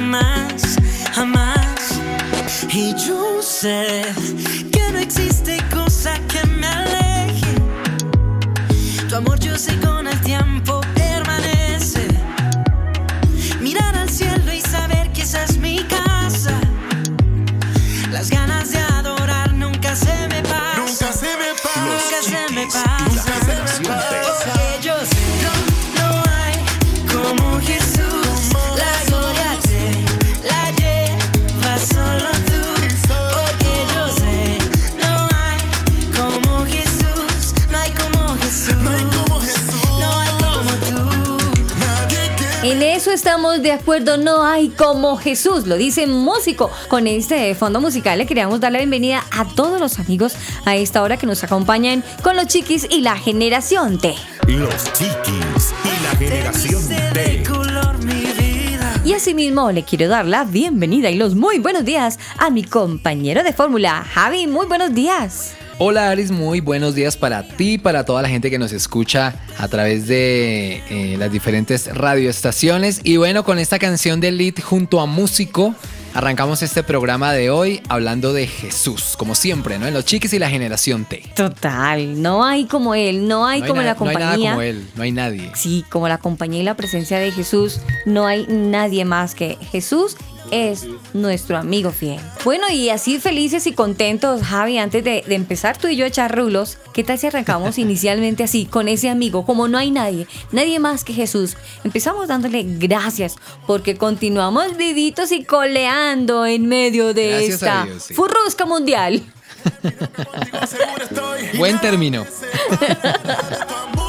jamás, jamás. Y yo sé estamos de acuerdo, no hay como Jesús, lo dice músico. Con este fondo musical le queríamos dar la bienvenida a todos los amigos a esta hora que nos acompañan con los chiquis y la generación T. Los chiquis y la generación T. Y asimismo le quiero dar la bienvenida y los muy buenos días a mi compañero de fórmula, Javi, muy buenos días. Hola Aris, muy buenos días para ti, para toda la gente que nos escucha a través de eh, las diferentes radioestaciones. Y bueno, con esta canción de Lead junto a Músico, arrancamos este programa de hoy hablando de Jesús, como siempre, ¿no? En los chiquis y la generación T. Total, no hay como él, no hay No como la no hay compañía. nada como él, no hay nadie. Sí, como la compañía y la presencia de Jesús, no hay nadie más que Jesús es nuestro amigo fiel. Bueno, y así felices y contentos, Javi, antes de, de empezar tú y yo a echar rulos, ¿qué tal si arrancamos inicialmente así, con ese amigo, como no hay nadie, nadie más que Jesús? Empezamos dándole gracias, porque continuamos vivitos y coleando en medio de Gracias esta Dios, sí. furrusca mundial. Buen término.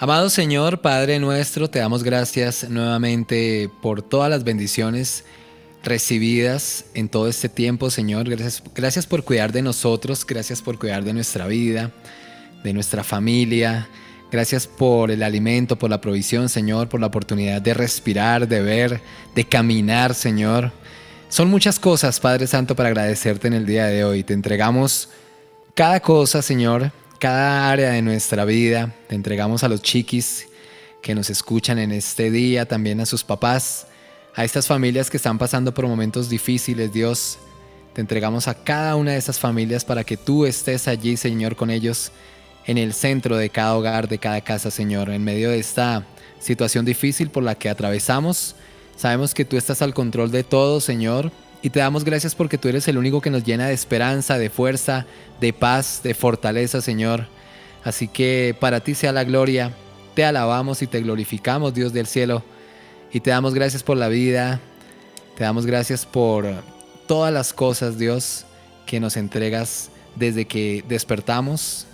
Amado Señor, Padre nuestro, te damos gracias nuevamente por todas las bendiciones recibidas en todo este tiempo, Señor. Gracias, gracias por cuidar de nosotros, gracias por cuidar de nuestra vida, de nuestra familia. Gracias por el alimento, por la provisión, Señor, por la oportunidad de respirar, de ver, de caminar, Señor. Son muchas cosas, Padre Santo, para agradecerte en el día de hoy. Te entregamos cada cosa, Señor, cada área de nuestra vida. Te entregamos a los chiquis que nos escuchan en este día, también a sus papás, a estas familias que están pasando por momentos difíciles, Dios. Te entregamos a cada una de esas familias para que tú estés allí, Señor, con ellos en el centro de cada hogar, de cada casa, Señor, en medio de esta situación difícil por la que atravesamos. Sabemos que tú estás al control de todo, Señor, y te damos gracias porque tú eres el único que nos llena de esperanza, de fuerza, de paz, de fortaleza, Señor. Así que para ti sea la gloria, te alabamos y te glorificamos, Dios del cielo, y te damos gracias por la vida, te damos gracias por todas las cosas, Dios, que nos entregas desde que despertamos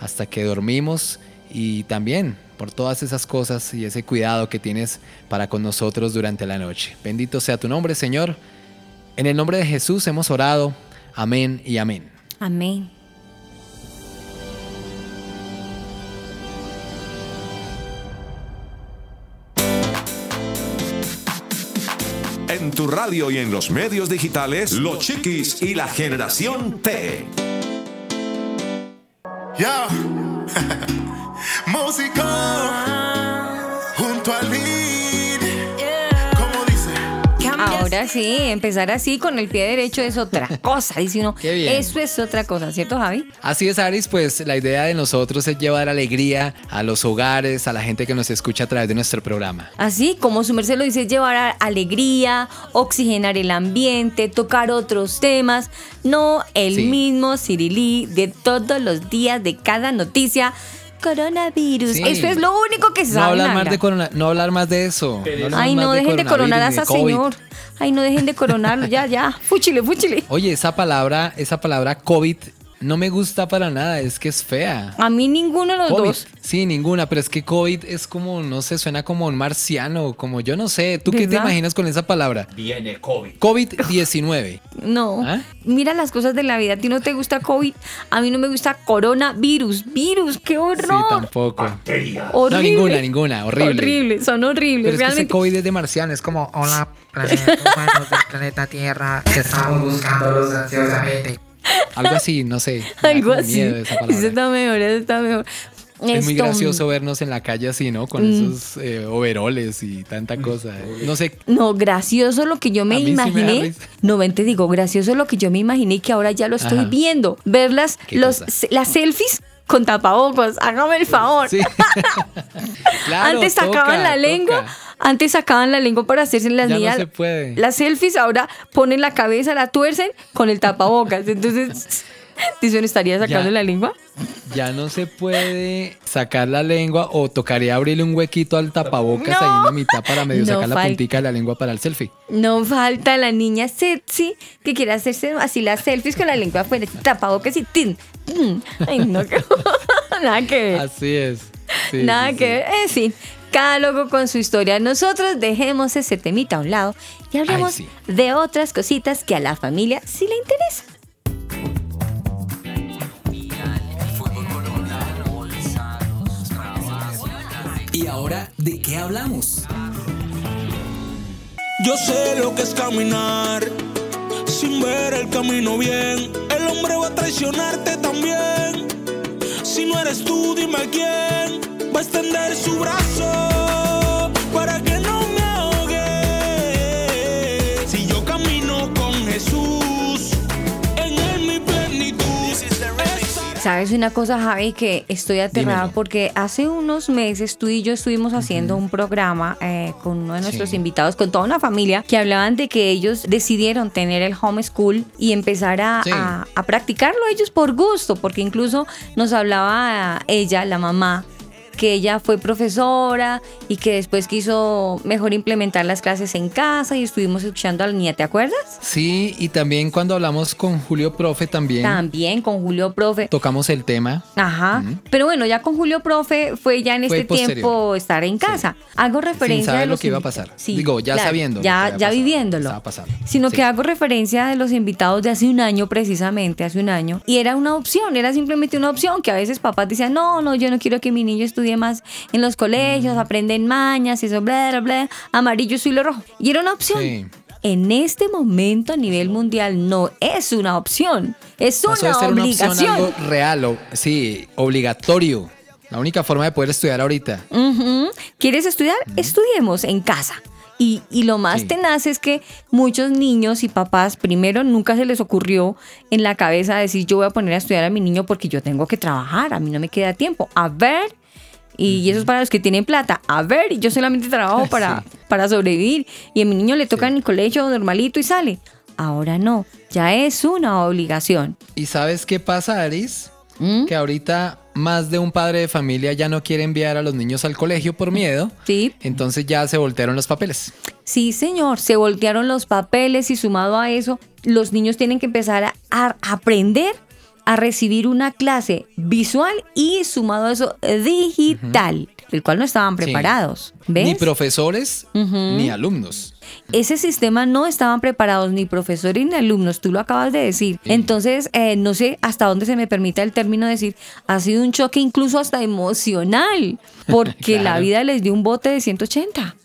hasta que dormimos y también por todas esas cosas y ese cuidado que tienes para con nosotros durante la noche. Bendito sea tu nombre, Señor. En el nombre de Jesús hemos orado. Amén y amén. Amén. En tu radio y en los medios digitales, los chiquis y la generación T. Ya. Música junto al Ahora sí, empezar así con el pie derecho es otra cosa, dice uno. Qué bien. Eso es otra cosa, ¿cierto, Javi? Así es, Aris, pues la idea de nosotros es llevar alegría a los hogares, a la gente que nos escucha a través de nuestro programa. Así como su merced lo dice, es llevar alegría, oxigenar el ambiente, tocar otros temas, no el Sí. mismo Cirilí de todos los días, de cada noticia. Coronavirus. Sí. Eso es lo único que se No sabe. hablar más de corona, no hablar más de eso. No Ay, no dejen de coronar a de COVID. señor. Ay, no dejen de coronarlo. Ya, ya. Fúchile, fúchile. Oye, esa palabra, esa palabra COVID no me gusta para nada, es que es fea. A mí ninguno de los COVID. dos. Sí, ninguna, pero es que COVID es como, no sé, suena como un marciano, como yo no sé. ¿Tú qué te imaginas con esa palabra? Viene COVID. COVID-19. No. ¿Ah? Mira las cosas de la vida. A ti no te gusta COVID. A mí no me gusta coronavirus. Virus. ¡Qué Sí, horror! tampoco. Bacteria. horrible. No, ninguna, ninguna, horrible. Horrible, son horribles. Pero es que ese. COVID es de marciano, es como, Hola, planeta humanos del planeta Tierra. Estamos buscándolos ansiosamente. Algo así, no sé. Algo así. miedo esa palabra. Eso está mejor, eso está mejor. Es muy gracioso vernos en la calle así, ¿no? Con Mm. esos eh, overoles y tanta cosa. No sé, No, gracioso lo que yo me sí imaginé. risa. no, ven, te digo, gracioso lo que yo me imaginé y que ahora ya lo estoy Ajá. viendo. Ver las, ¿Qué los, las selfies con tapabocas. Hágame el favor. sí. Claro, antes toca, sacaban la lengua, toca. antes sacaban la lengua para hacerse las Ya no niñas. se puede. Las selfies ahora ponen la cabeza, la tuercen con el tapabocas. Entonces, ¿Dicen estaría sacando Ya. la lengua? Ya no se puede sacar la lengua o tocaría abrirle un huequito al tapabocas No. ahí en la mitad para medio No sacar la puntica de la lengua para el selfie. No falta la niña sexy que quiere hacerse así las selfies con la lengua afuera, tapabocas y tin. Ay, no, nada que ver. Así es. Sí, Nada sí, que ver. En fin, cada loco con su historia. Nosotros dejemos ese temita a un lado y hablemos sí. de otras cositas que a la familia sí le interesan. ¿Y ahora de qué hablamos? Yo sé lo que es caminar sin ver el camino bien. El hombre va a traicionarte también. Si no eres tú, dime quién va a extender su brazo ¿Sabes una cosa, Javi? Que estoy aterrada Dímelo. porque hace unos meses tú y yo estuvimos haciendo un programa eh, con uno de nuestros Sí. invitados, con toda una familia, que hablaban de que ellos decidieron tener el homeschool y empezar a, Sí. a- a practicarlo ellos por gusto, porque incluso nos hablaba ella, la mamá, que ella fue profesora y que después quiso mejor implementar las clases en casa y estuvimos escuchando a la niña, ¿te acuerdas? Sí, y también cuando hablamos con Julio Profe también También con Julio Profe. tocamos el tema. Ajá. Pero bueno, ya con Julio Profe fue ya en Fue este posterior. tiempo estar en casa. Hago referencia saber de lo los que iba a pasar. Sí, Digo, ya claro, sabiendo Ya, ya pasado, viviéndolo. Sino Sí. que hago referencia de los invitados de hace un año precisamente, hace un año. Y era una opción, era simplemente una opción que a veces papás decían, no, no, yo no quiero que mi niño estudie más en los colegios, Mm. aprenden mañas, eso, bla, bla, bla, amarillo, azul y rojo. Y era una opción. Sí. En este momento a nivel mundial no es una opción, es Pasó de una ser una obligación. opción algo real, o, sí, obligatorio. La única forma de poder estudiar ahorita. ¿Quieres estudiar? Estudiemos en casa. Y, y lo más Sí. tenaz es que muchos niños y papás, primero, nunca se les ocurrió en la cabeza decir yo voy a poner a estudiar a mi niño porque yo tengo que trabajar, a mí no me queda tiempo. A ver, y eso es para los que tienen plata. A ver, y yo solamente trabajo para, Sí. para sobrevivir. Y a mi niño le toca en el colegio normalito y sale. Ahora no, ya es una obligación. ¿Y sabes qué pasa, Aris? ¿Mm? Que ahorita más de un padre de familia ya no quiere enviar a los niños al colegio por miedo. Sí, Entonces ya se voltearon los papeles. Sí, señor, se voltearon los papeles y sumado a eso, los niños tienen que empezar a, a aprender a recibir una clase visual y sumado a eso digital, del cual no estaban Sí. preparados. ¿Ves? Ni profesores ni alumnos. Ese sistema no estaban preparados ni profesores ni alumnos, tú lo acabas de decir. Entonces, eh, no sé hasta dónde se me permite el término decir, ha sido un choque incluso hasta emocional, porque la vida les dio un bote de 180.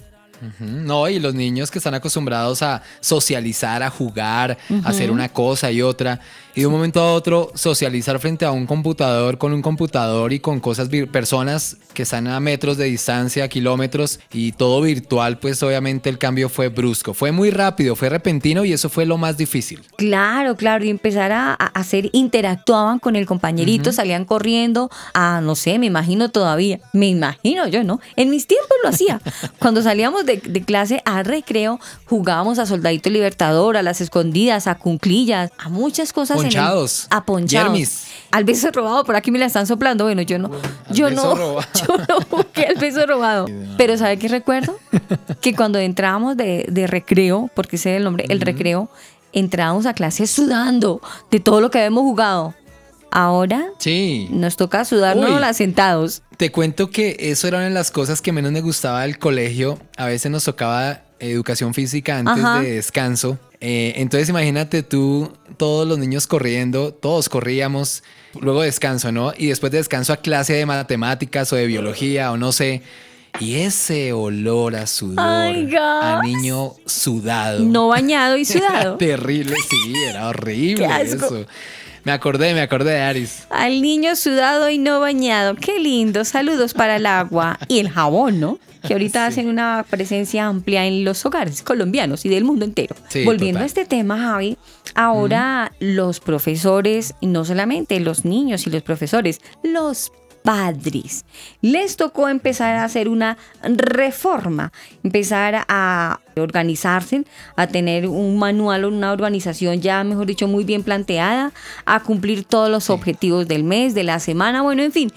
Ujú, No, y los niños que están acostumbrados a socializar, a jugar, a hacer una cosa y otra, y de un momento a otro socializar frente a un computador con un computador y con cosas, personas que están a metros de distancia, kilómetros, y todo virtual, pues obviamente el cambio fue brusco, fue muy rápido, fue repentino y eso fue lo más difícil. Claro, claro, y empezar a, a hacer, interactuaban con el compañerito, salían corriendo, a no sé, me imagino todavía, me imagino yo, ¿no? En mis tiempos lo hacía. Cuando salíamos de de, de clase a recreo, jugábamos a Soldadito Libertador, a las escondidas, a cunclillas, a muchas cosas. En el- Ponchados. a ponchados. Yermis. Al beso robado, por aquí me la están soplando. Bueno, yo no, al yo beso no, robado. yo no jugué al beso robado. Pero ¿sabe qué recuerdo? Que cuando entrábamos de, de recreo, porque ese es el nombre, el recreo, entrábamos a clase sudando de todo lo que habíamos jugado. Ahora Sí. nos toca sudarnos Uy. las sentados. Te cuento que eso era una de las cosas que menos me gustaba del colegio. A veces nos tocaba educación física antes Ajá. de descanso. Eh, entonces imagínate tú, todos los niños corriendo, todos corríamos, luego descanso, ¿no? Y después de descanso a clase de matemáticas o de biología o no sé. Y ese olor a sudor, a niño sudado. No bañado y Era sudado. terrible, sí, era horrible eso. Me acordé, me acordé de Aris. Al niño sudado y no bañado. Qué lindo. Saludos para el agua y el jabón, ¿no? Que ahorita hacen una presencia amplia en los hogares colombianos y del mundo entero. Sí, Volviendo total. a este tema, Javi, ahora los profesores, no solamente los niños y los profesores, los padres, les tocó empezar a hacer una reforma, empezar a organizarse, a tener un manual o una organización ya, mejor dicho, muy bien planteada, a cumplir todos los objetivos del mes, de la semana, bueno, en fin.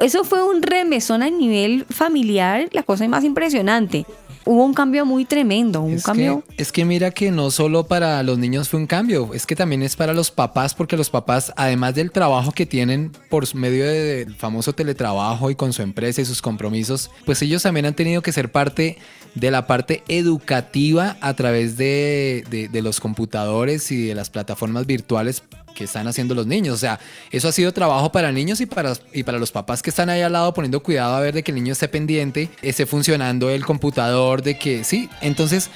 Eso fue un remesón a nivel familiar, la cosa más impresionante. Hubo un cambio muy tremendo, un Es cambio... que, es que mira que no solo para los niños fue un cambio, es que también es para los papás, porque los papás, además del trabajo que tienen por medio de- del famoso teletrabajo y con su empresa y sus compromisos, pues ellos también han tenido que ser parte de la parte educativa a través de, de- de los computadores y de las plataformas virtuales que están haciendo los niños. O sea, eso ha sido trabajo para niños y para, y para los papás que están ahí al lado poniendo cuidado a ver de que el niño esté pendiente, esté funcionando el computador, de que sí. Entonces,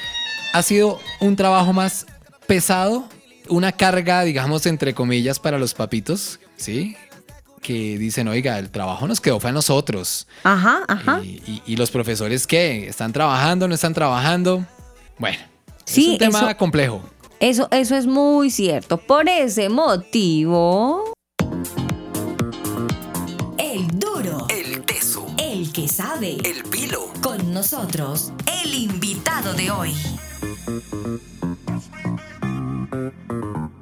ha sido un trabajo más pesado, una carga, digamos, entre comillas, para los papitos, ¿sí? Que dicen, oiga, el trabajo nos quedó fue a nosotros. Ajá, ajá. Y, y- y los profesores qué? ¿Están trabajando? ¿No están trabajando? Bueno, Sí, es un tema eso- complejo. Eso, eso es muy cierto. Por ese motivo... El duro. El teso. El que sabe. El pilo. Con nosotros, el invitado de hoy.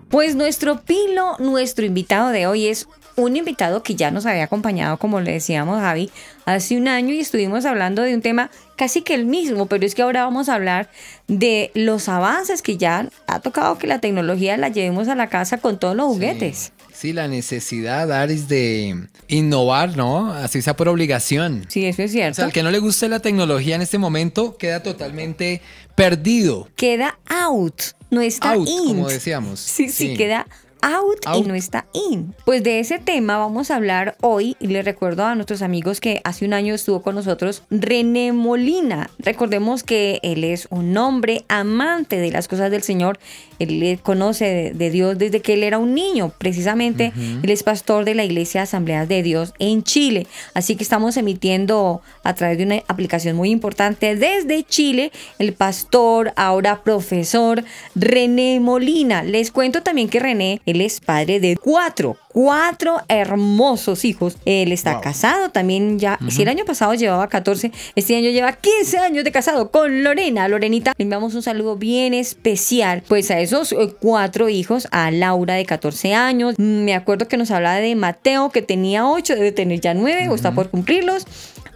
Pues nuestro pilo, nuestro invitado de hoy es un invitado que ya nos había acompañado, como le decíamos Javi, hace un año y estuvimos hablando de un tema casi que el mismo, pero es que ahora vamos a hablar de los avances que ya ha tocado que la tecnología la llevemos a la casa con todos los juguetes. Sí, la necesidad, Aris, de innovar, ¿no? Así sea por obligación. Sí, eso es O cierto. sea, al que no le guste la tecnología en este momento queda totalmente perdido. Queda out, no está Out, in. como decíamos. Sí, sí, Sí. queda out, y Out. no está in. Pues de ese tema vamos a hablar hoy y le recuerdo a nuestros amigos que hace un año estuvo con nosotros René Molina. Recordemos que él es un hombre amante de las cosas del Señor. Él le conoce de, de Dios desde que él era un niño, precisamente. Él es pastor de la Iglesia Asambleas de Dios en Chile. Así que estamos emitiendo a través de una aplicación muy importante desde Chile el pastor, ahora profesor René Molina. Les cuento también que René, él es padre de cuatro, cuatro hermosos hijos. Él está casado también ya. Si el año pasado llevaba 14, este año lleva 15 años de casado con Lorena. Lorenita, le enviamos un saludo bien especial. Pues a esos eh, cuatro hijos, a Laura de 14 años. mm, Me acuerdo que nos hablaba de Mateo que tenía 8, debe tener ya 9 o está por cumplirlos.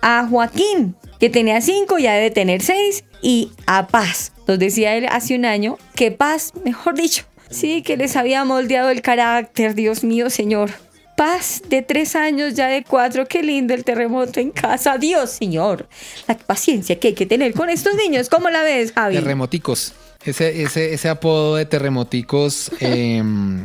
A Joaquín, que tenía 5, ya debe tener 6. Y a Paz, nos decía él hace un año que Paz, mejor dicho, sí, que les había moldeado el carácter, Dios mío, Señor. Paz de tres años, ya de cuatro, qué lindo el terremoto en casa. Dios, Señor, la paciencia que hay que tener con estos niños. ¿Cómo la ves, Javi? Terremoticos. Ese, ese, ese apodo de terremoticos em,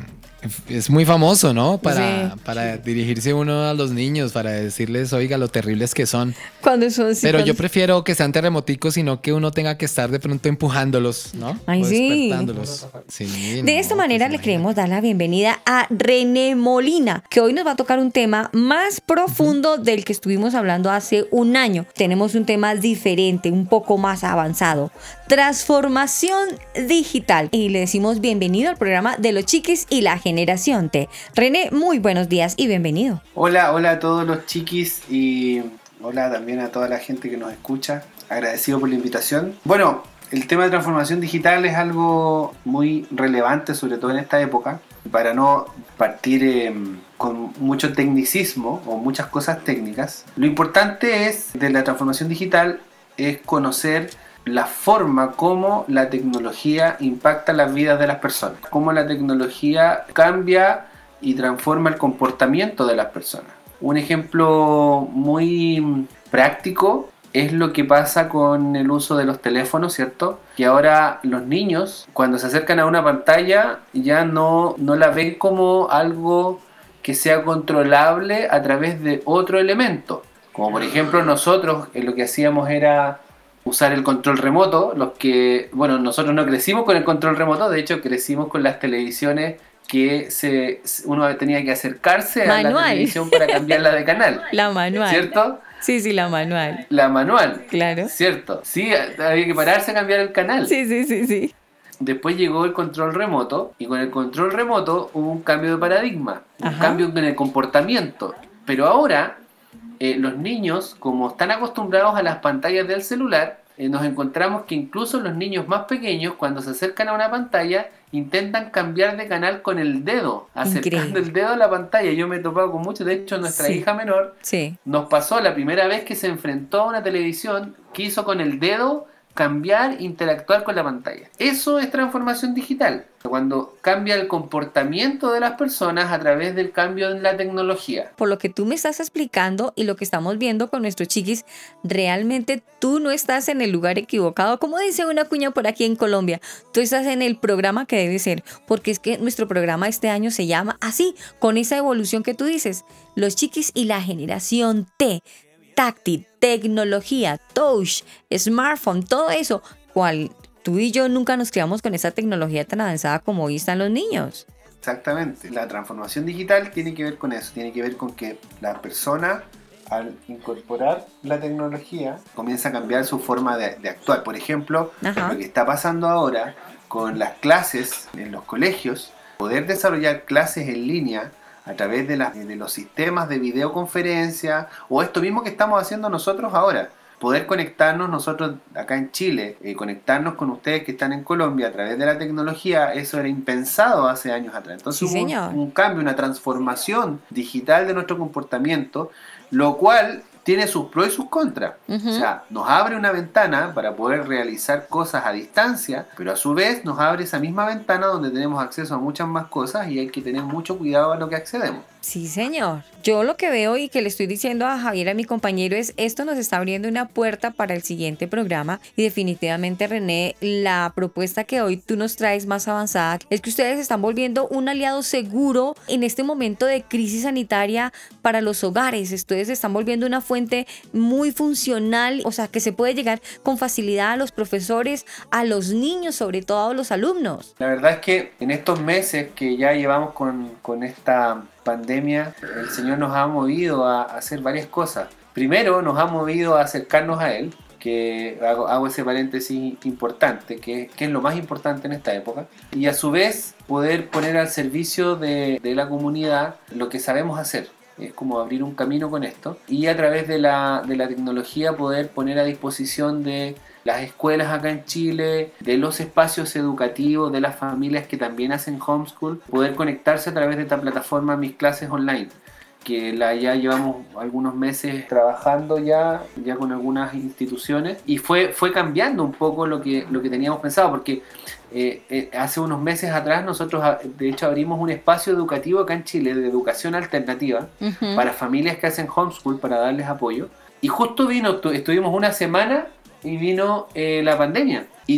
es muy famoso, ¿no? Para, Sí. para dirigirse uno a los niños, para decirles, oiga, lo terribles que son. Cuando son sí, Pero yo prefiero que sean terremoticos y no que uno tenga que estar de pronto empujándolos, ¿no? Ay, O sí. despertándolos. Sí, De esta manera pues le imagínate. queremos dar la bienvenida a René Molina, que hoy nos va a tocar un tema más profundo del que estuvimos hablando hace un año. Tenemos un tema diferente, un poco más avanzado. Transformación digital. Y le decimos bienvenido al programa de los chiquis y la generación T. René, muy buenos días y bienvenido. Hola, hola a todos los chiquis y hola también a toda la gente que nos escucha. agradecido por la invitación. Bueno, el tema de transformación digital es algo muy relevante, sobre todo en esta época, para no partir eh, con mucho tecnicismo o muchas cosas técnicas. Lo importante es de la transformación digital es conocer la forma como la tecnología impacta las vidas de las personas, cómo la tecnología cambia y transforma el comportamiento de las personas. Un ejemplo muy práctico es lo que pasa con el uso de los teléfonos, ¿cierto? Que ahora los niños, cuando se acercan a una pantalla, ya no, no la ven como algo que sea controlable a través de otro elemento. Como por ejemplo nosotros lo que hacíamos era usar el control remoto, los que, bueno, nosotros no crecimos con el control remoto, de hecho crecimos con las televisiones que se, uno tenía que acercarse a la televisión para cambiarla de canal. La manual. ¿Cierto? Sí, sí, la manual. La manual. Claro. ¿Cierto? Sí, había que pararse a cambiar el canal. Sí, sí, sí, sí. Después llegó el control remoto y con el control remoto hubo un cambio de paradigma, un cambio en el comportamiento. Pero ahora eh, los niños, como están acostumbrados a las pantallas del celular, eh, nos encontramos que incluso los niños más pequeños, cuando se acercan a una pantalla, intentan cambiar de canal con el dedo, acercando el dedo a la pantalla. Yo me he topado con mucho, de hecho nuestra hija menor sí. nos pasó la primera vez que se enfrentó a una televisión, quiso con el dedo cambiar, interactuar con la pantalla. Eso es transformación digital, cuando cambia el comportamiento de las personas a través del cambio en la tecnología. Por lo que tú me estás explicando y lo que estamos viendo con nuestros chiquis, realmente tú no estás en el lugar equivocado, como dice una cuña por aquí en Colombia, tú estás en el programa que debe ser, porque es que nuestro programa este año se llama así, con esa evolución que tú dices, los chiquis y la generación T táctil, tecnología, touch, smartphone, todo eso, cual tú y yo nunca nos criamos con esa tecnología tan avanzada como hoy están los niños. Exactamente, la transformación digital tiene que ver con eso, tiene que ver con que la persona al incorporar la tecnología comienza a cambiar su forma de, actuar. Por ejemplo, lo que está pasando ahora con las clases en los colegios, poder desarrollar clases en línea a través de, de los sistemas de videoconferencia o esto mismo que estamos haciendo nosotros ahora. Poder conectarnos nosotros acá en Chile, eh, conectarnos con ustedes que están en Colombia a través de la tecnología, eso era impensado hace años atrás. Entonces hubo un, un cambio, una transformación digital de nuestro comportamiento, lo cual tiene sus pros y sus contras. O sea, nos abre una ventana para poder realizar cosas a distancia, pero a su vez nos abre esa misma ventana donde tenemos acceso a muchas más cosas y hay que tener mucho cuidado a lo que accedemos. Sí, señor. Yo lo que veo y que le estoy diciendo a Javier, a mi compañero, es esto nos está abriendo una puerta para el siguiente programa y definitivamente René, la propuesta que hoy tú nos traes más avanzada es que ustedes están volviendo un aliado seguro en este momento de crisis sanitaria para los hogares. Ustedes están volviendo una fuente muy funcional, o sea, que se puede llegar con facilidad a los profesores, a los niños, sobre todo a los alumnos. La verdad es que en estos meses que ya llevamos con, con esta pandemia, el Señor nos ha movido a hacer varias cosas. Primero, nos ha movido a acercarnos a Él, que hago, ese paréntesis importante, que, es lo más importante en esta época, y a su vez poder poner al servicio de, de la comunidad lo que sabemos hacer. Es como abrir un camino con esto y a través de la, de la tecnología poder poner a disposición de las escuelas acá en Chile, de los espacios educativos, de las familias que también hacen homeschool, poder conectarse a través de esta plataforma Mis Clases Online que la ya llevamos algunos meses trabajando ya, ya con algunas instituciones y fue, fue cambiando un poco lo que, lo que teníamos pensado porque eh, eh, hace unos meses atrás nosotros ah, de hecho abrimos un espacio educativo acá en Chile de educación alternativa para familias que hacen homeschool para darles apoyo y justo vino, estuvimos una semana y vino eh, la pandemia. Y,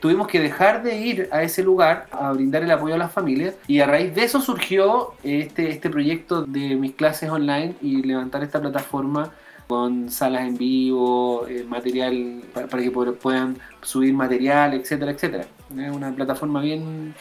tuvimos que dejar de ir a ese lugar a brindar el apoyo a las familias. Y a raíz de eso surgió este, este proyecto de mis clases online y levantar esta plataforma con salas en vivo, eh, material para, que puedan subir material, etcétera, etcétera. Es una plataforma bien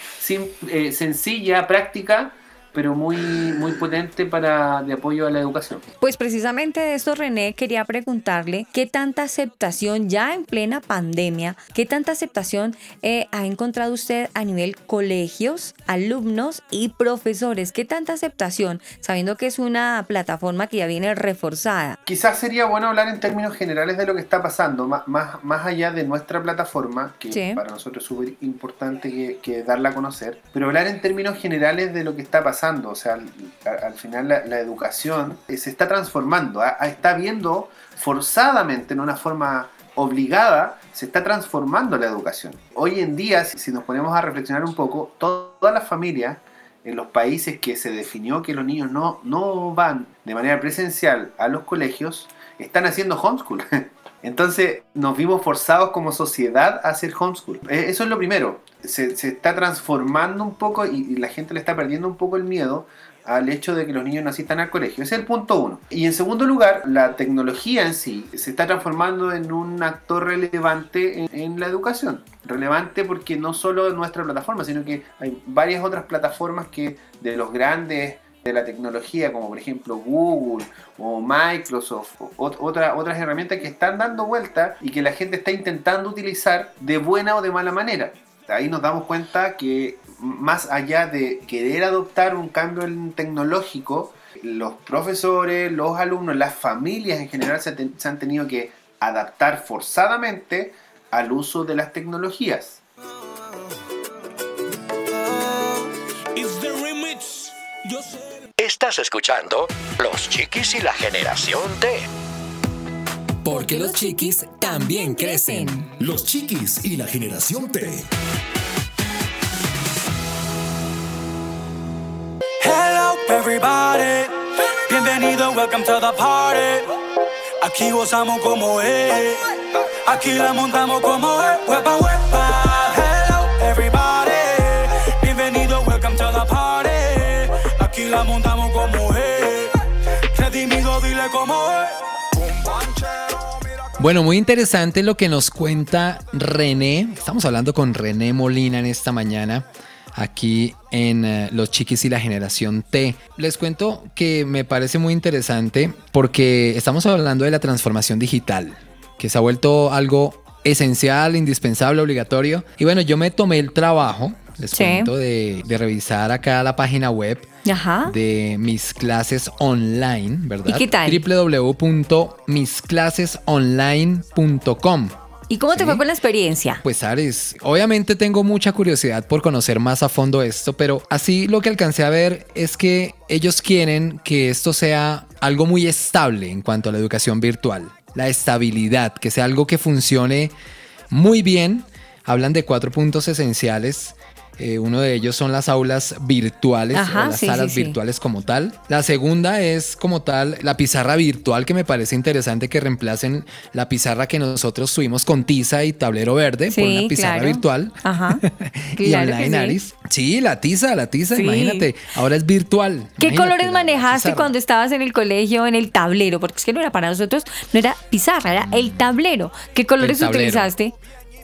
eh, sencilla, práctica, pero muy, muy potente para de apoyo a la educación. Pues precisamente de esto, René, quería preguntarle qué tanta aceptación ya en plena pandemia, qué tanta aceptación eh, ha encontrado usted a nivel colegios, alumnos y profesores, qué tanta aceptación, sabiendo que es una plataforma que ya viene reforzada. Quizás sería bueno hablar en términos generales de lo que está pasando, más, más, más allá de nuestra plataforma, que Sí. para nosotros es súper importante que, que darla a conocer, pero hablar en términos generales de lo que está pasando. O sea, al, al final la, educación se está transformando, ah, ah, está viendo forzadamente, en una forma obligada, se está transformando la educación. Hoy en día, si, si nos ponemos a reflexionar un poco, to- todas las familias en los países que se definió que los niños no, no van de manera presencial a los colegios, están haciendo homeschool. Entonces nos vimos forzados como sociedad a hacer homeschool. Eh, Eso es lo primero. Se, está transformando un poco y, la gente le está perdiendo un poco el miedo al hecho de que los niños no asistan al colegio. Ese es el punto uno. Y en segundo lugar, la tecnología en sí se está transformando en un actor relevante en, en la educación. Relevante porque no solo nuestra plataforma, sino que hay varias otras plataformas que de los grandes de la tecnología, como por ejemplo Google o Microsoft, o ot- otra- otras herramientas que están dando vuelta y que la gente está intentando utilizar de buena o de mala manera. Ahí nos damos cuenta que más allá de querer adoptar un cambio tecnológico, los profesores, los alumnos, las familias en general se, han tenido que adaptar forzadamente al uso de las tecnologías. Yo sé. Estás escuchando Los Chiquis y la Generación T. Porque los chiquis también crecen. Los Chiquis y la Generación T. Hello everybody, bienvenido, welcome to the party. Aquí gozamos como es, aquí la montamos como es. Huepa, huepa. Es. Bueno, muy interesante lo que nos cuenta René. Estamos hablando con René Molina en esta mañana, aquí en eh, Los Chiquis y la Generación T. Les cuento que me parece muy interesante porque estamos hablando de la transformación digital, que se ha vuelto algo esencial, indispensable, obligatorio. Y bueno, yo me tomé el trabajo, les Sí. cuento, de, de revisar acá la página web Ajá. de mis clases online, ¿verdad? ¿Y qué tal? www.misclasesonline.com. ¿Y cómo te Sí. fue con la experiencia? Pues Ares, obviamente tengo mucha curiosidad por conocer más a fondo esto, pero así lo que alcancé a ver es que ellos quieren que esto sea algo muy estable en cuanto a la educación virtual. La estabilidad, que sea algo que funcione muy bien. Hablan de cuatro puntos esenciales. Eh, uno de ellos son las aulas virtuales Ajá, o las sí, salas sí, sí. virtuales como tal. La segunda es como tal la pizarra virtual que me parece interesante que reemplacen la pizarra que nosotros tuvimos con tiza y tablero verde por una pizarra claro. virtual. Ajá. y Claro online, sí. Aris. Sí, la tiza, la tiza, imagínate. Ahora es virtual. ¿Qué Imagínate, colores manejaste cuando estabas en el colegio, en el tablero? Porque es que no era para nosotros, no era pizarra, era el tablero. ¿Qué colores tablero. utilizaste?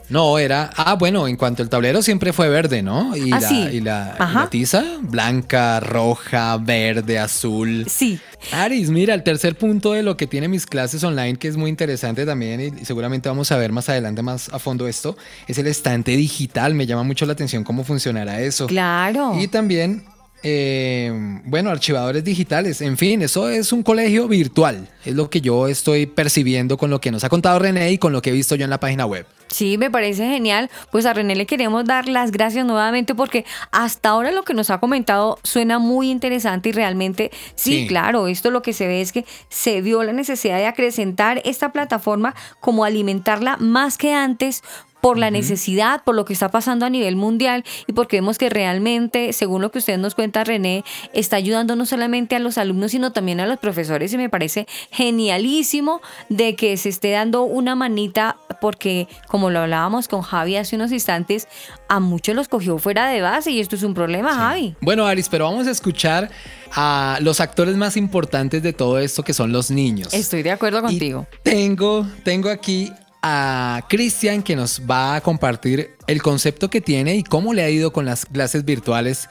No, era. Ah, bueno, en cuanto al tablero siempre fue verde, ¿no? Y, Ah, la, sí. y la, y Ajá. la tiza, blanca, roja, verde, azul. Sí. Aris, mira, el tercer punto de lo que tiene mis clases online, que es muy interesante también, y seguramente vamos a ver más adelante más a fondo esto, es el estante digital. Me llama mucho la atención cómo funcionará eso. Claro. Y también, eh, bueno, archivadores digitales. En fin, eso es un colegio virtual. Es lo que yo estoy percibiendo con lo que nos ha contado René y con lo que he visto yo en la página web. Sí, me parece genial. Pues a René le queremos dar las gracias nuevamente porque hasta ahora lo que nos ha comentado suena muy interesante y realmente sí, Sí. claro, esto lo que se ve es que se vio la necesidad de acrecentar esta plataforma como alimentarla más que antes por la necesidad, por lo que está pasando a nivel mundial y porque vemos que realmente, según lo que usted nos cuenta, René, está ayudando no solamente a los alumnos, sino también a los profesores y me parece genialísimo de que se esté dando una manita porque, como lo hablábamos con Javi hace unos instantes, a muchos los cogió fuera de base y esto es un problema, Javi. Bueno, Aris, pero vamos a escuchar a los actores más importantes de todo esto, que son los niños. Estoy de acuerdo Y contigo. tengo, tengo aquí a Cristian que nos va a compartir el concepto que tiene y cómo le ha ido con las clases virtuales.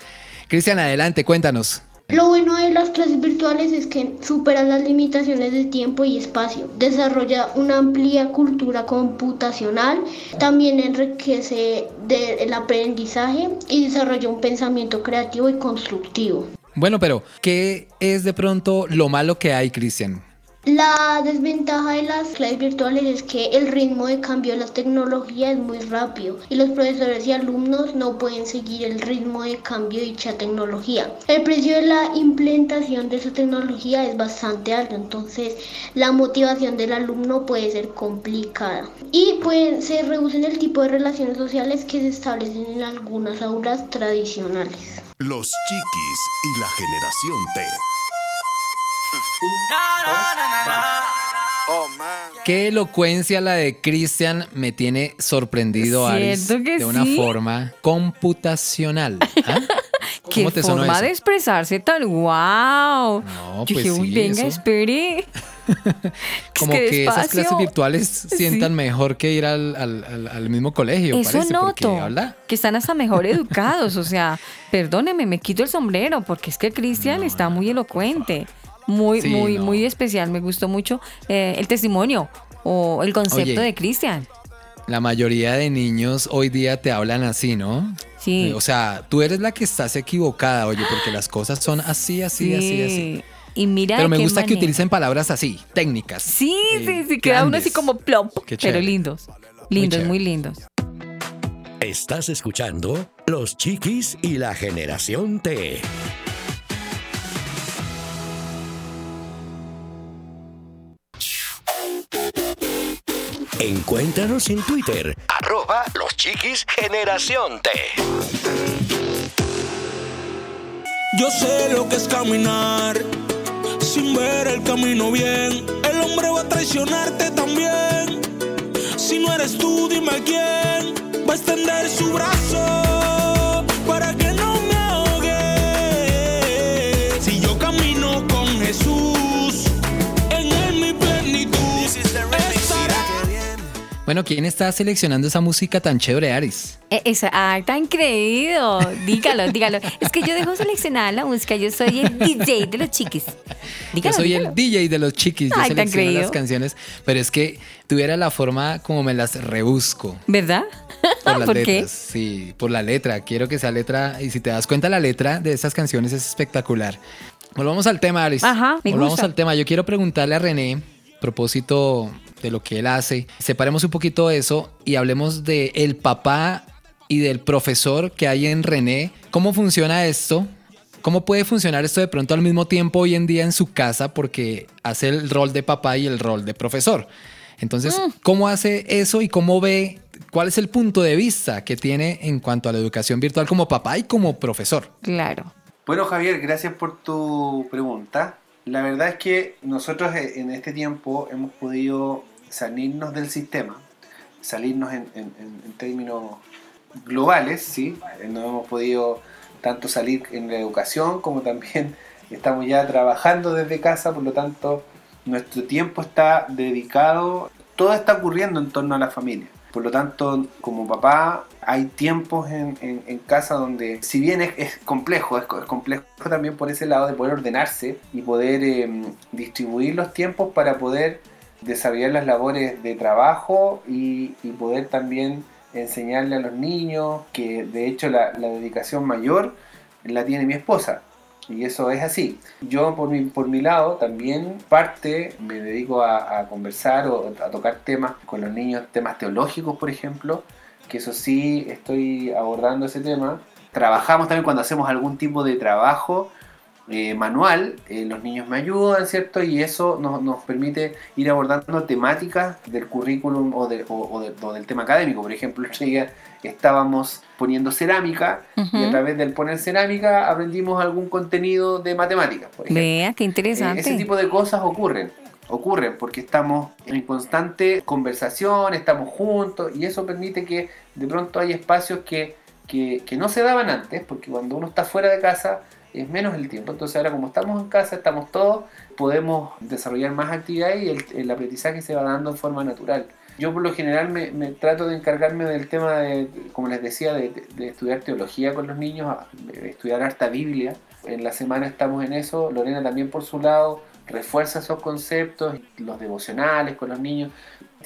Cristian, adelante, cuéntanos. Lo bueno de las clases virtuales es que superan las limitaciones de tiempo y espacio, desarrolla una amplia cultura computacional, también enriquece el aprendizaje y desarrolla un pensamiento creativo y constructivo. Bueno, pero ¿qué es de pronto lo malo que hay, Cristian? La desventaja de las clases virtuales es que el ritmo de cambio de la tecnología es muy rápido y los profesores y alumnos no pueden seguir el ritmo de cambio de dicha tecnología. El precio de la implementación de esa tecnología es bastante alto, entonces la motivación del alumno puede ser complicada. Y pues, se reducen el tipo de relaciones sociales que se establecen en algunas aulas tradicionales. Los chiquis y la generación T. Qué elocuencia la de Cristian me tiene sorprendido, Aris, de una forma computacional. ¿ah? Qué forma de expresarse tal, wow. No, pues sí, venga, espere. Como que, esas clases virtuales sientan mejor que ir al, mismo colegio. Eso parece, noto. que están hasta mejor educados. O sea, perdóneme, me quito el sombrero porque es que Cristian está muy elocuente. Muy, muy, muy especial. Me gustó mucho eh, el testimonio o el concepto de Cristian. La mayoría de niños hoy día te hablan así, ¿no? Sí. Eh, o sea, tú eres la que estás equivocada, oye, porque las cosas son así, así, así, así. Y mira Pero me gusta que utilicen palabras así, técnicas. Sí, sí, eh, sí, queda uno así como plop. Pero lindos. Lindos, muy lindos. Estás escuchando Los Chiquis y la Generación T. Encuéntranos en Twitter, arroba los chiquis generación T. Yo sé lo que es caminar sin ver el camino bien. El hombre va a traicionarte también. Si no eres tú, dime quién va a extender su brazo Bueno, ¿quién está seleccionando esa música tan chévere, Aris? E, esa, ay, tan creído. Dígalo, dígalo. Es que yo dejo seleccionar la música. Yo soy el DJ de los chiquis. Dígalo, yo soy el DJ de los chiquis. Yo ay, selecciono las canciones. Pero es que tuviera la forma como me las rebusco. ¿Verdad? Por las letras. Sí, por la letra. Quiero que sea letra. Y si te das cuenta, la letra de estas canciones es espectacular. Volvamos al tema, Aris. Ajá, me Volvamos al tema. Yo quiero preguntarle a René, propósito de lo que él hace. Separemos un poquito eso y hablemos de el papá y del profesor que hay en René. ¿Cómo funciona esto? ¿Cómo puede funcionar esto de pronto al mismo tiempo hoy en día en su casa? Porque hace el rol de papá y el rol de profesor. Entonces, mm. ¿cómo hace eso y cómo ve cuál es el punto de vista que tiene en cuanto a la educación virtual como papá y como profesor? Claro. Bueno, Javier, gracias por tu pregunta. La verdad es que nosotros eh, en este tiempo hemos podido salirnos del sistema, salirnos en, términos globales, ¿sí? No hemos podido tanto salir en la educación como también estamos ya trabajando desde casa, por lo tanto nuestro tiempo está dedicado, todo está ocurriendo en torno a la familia. Por lo tanto, como papá, hay tiempos en, casa donde, si bien es, complejo, es, complejo también por ese lado de poder ordenarse y poder em, distribuir los tiempos para poder desarrollar las labores de trabajo y, poder también enseñarle a los niños, que de hecho la, dedicación mayor la tiene mi esposa. Y eso es así. Yo por mi, por mi lado también parte me dedico a, conversar o a tocar temas con los niños, temas teológicos por ejemplo, que eso sí estoy abordando ese tema. Trabajamos también cuando hacemos algún tipo de trabajo eh, manual, eh, los niños me ayudan, ¿cierto? Y eso nos, permite ir abordando temáticas del currículum o, del tema académico. Por ejemplo, el otro día estábamos poniendo cerámica y a través del poner cerámica aprendimos algún contenido de matemáticas. Vea, qué interesante. ese tipo de cosas ocurren ocurren porque estamos en constante conversación, estamos juntos y eso permite que de pronto hay espacios que, que, que no se daban antes, porque cuando uno está fuera de casa es menos el tiempo. Entonces ahora como estamos en casa, estamos todos, podemos desarrollar más actividades y el, aprendizaje se va dando en forma natural. Yo por lo general me, trato de encargarme del tema de, como les decía, de, estudiar teología con los niños, de estudiar harta Biblia, En la semana estamos en eso, Lorena también por su lado refuerza esos conceptos, los devocionales con los niños.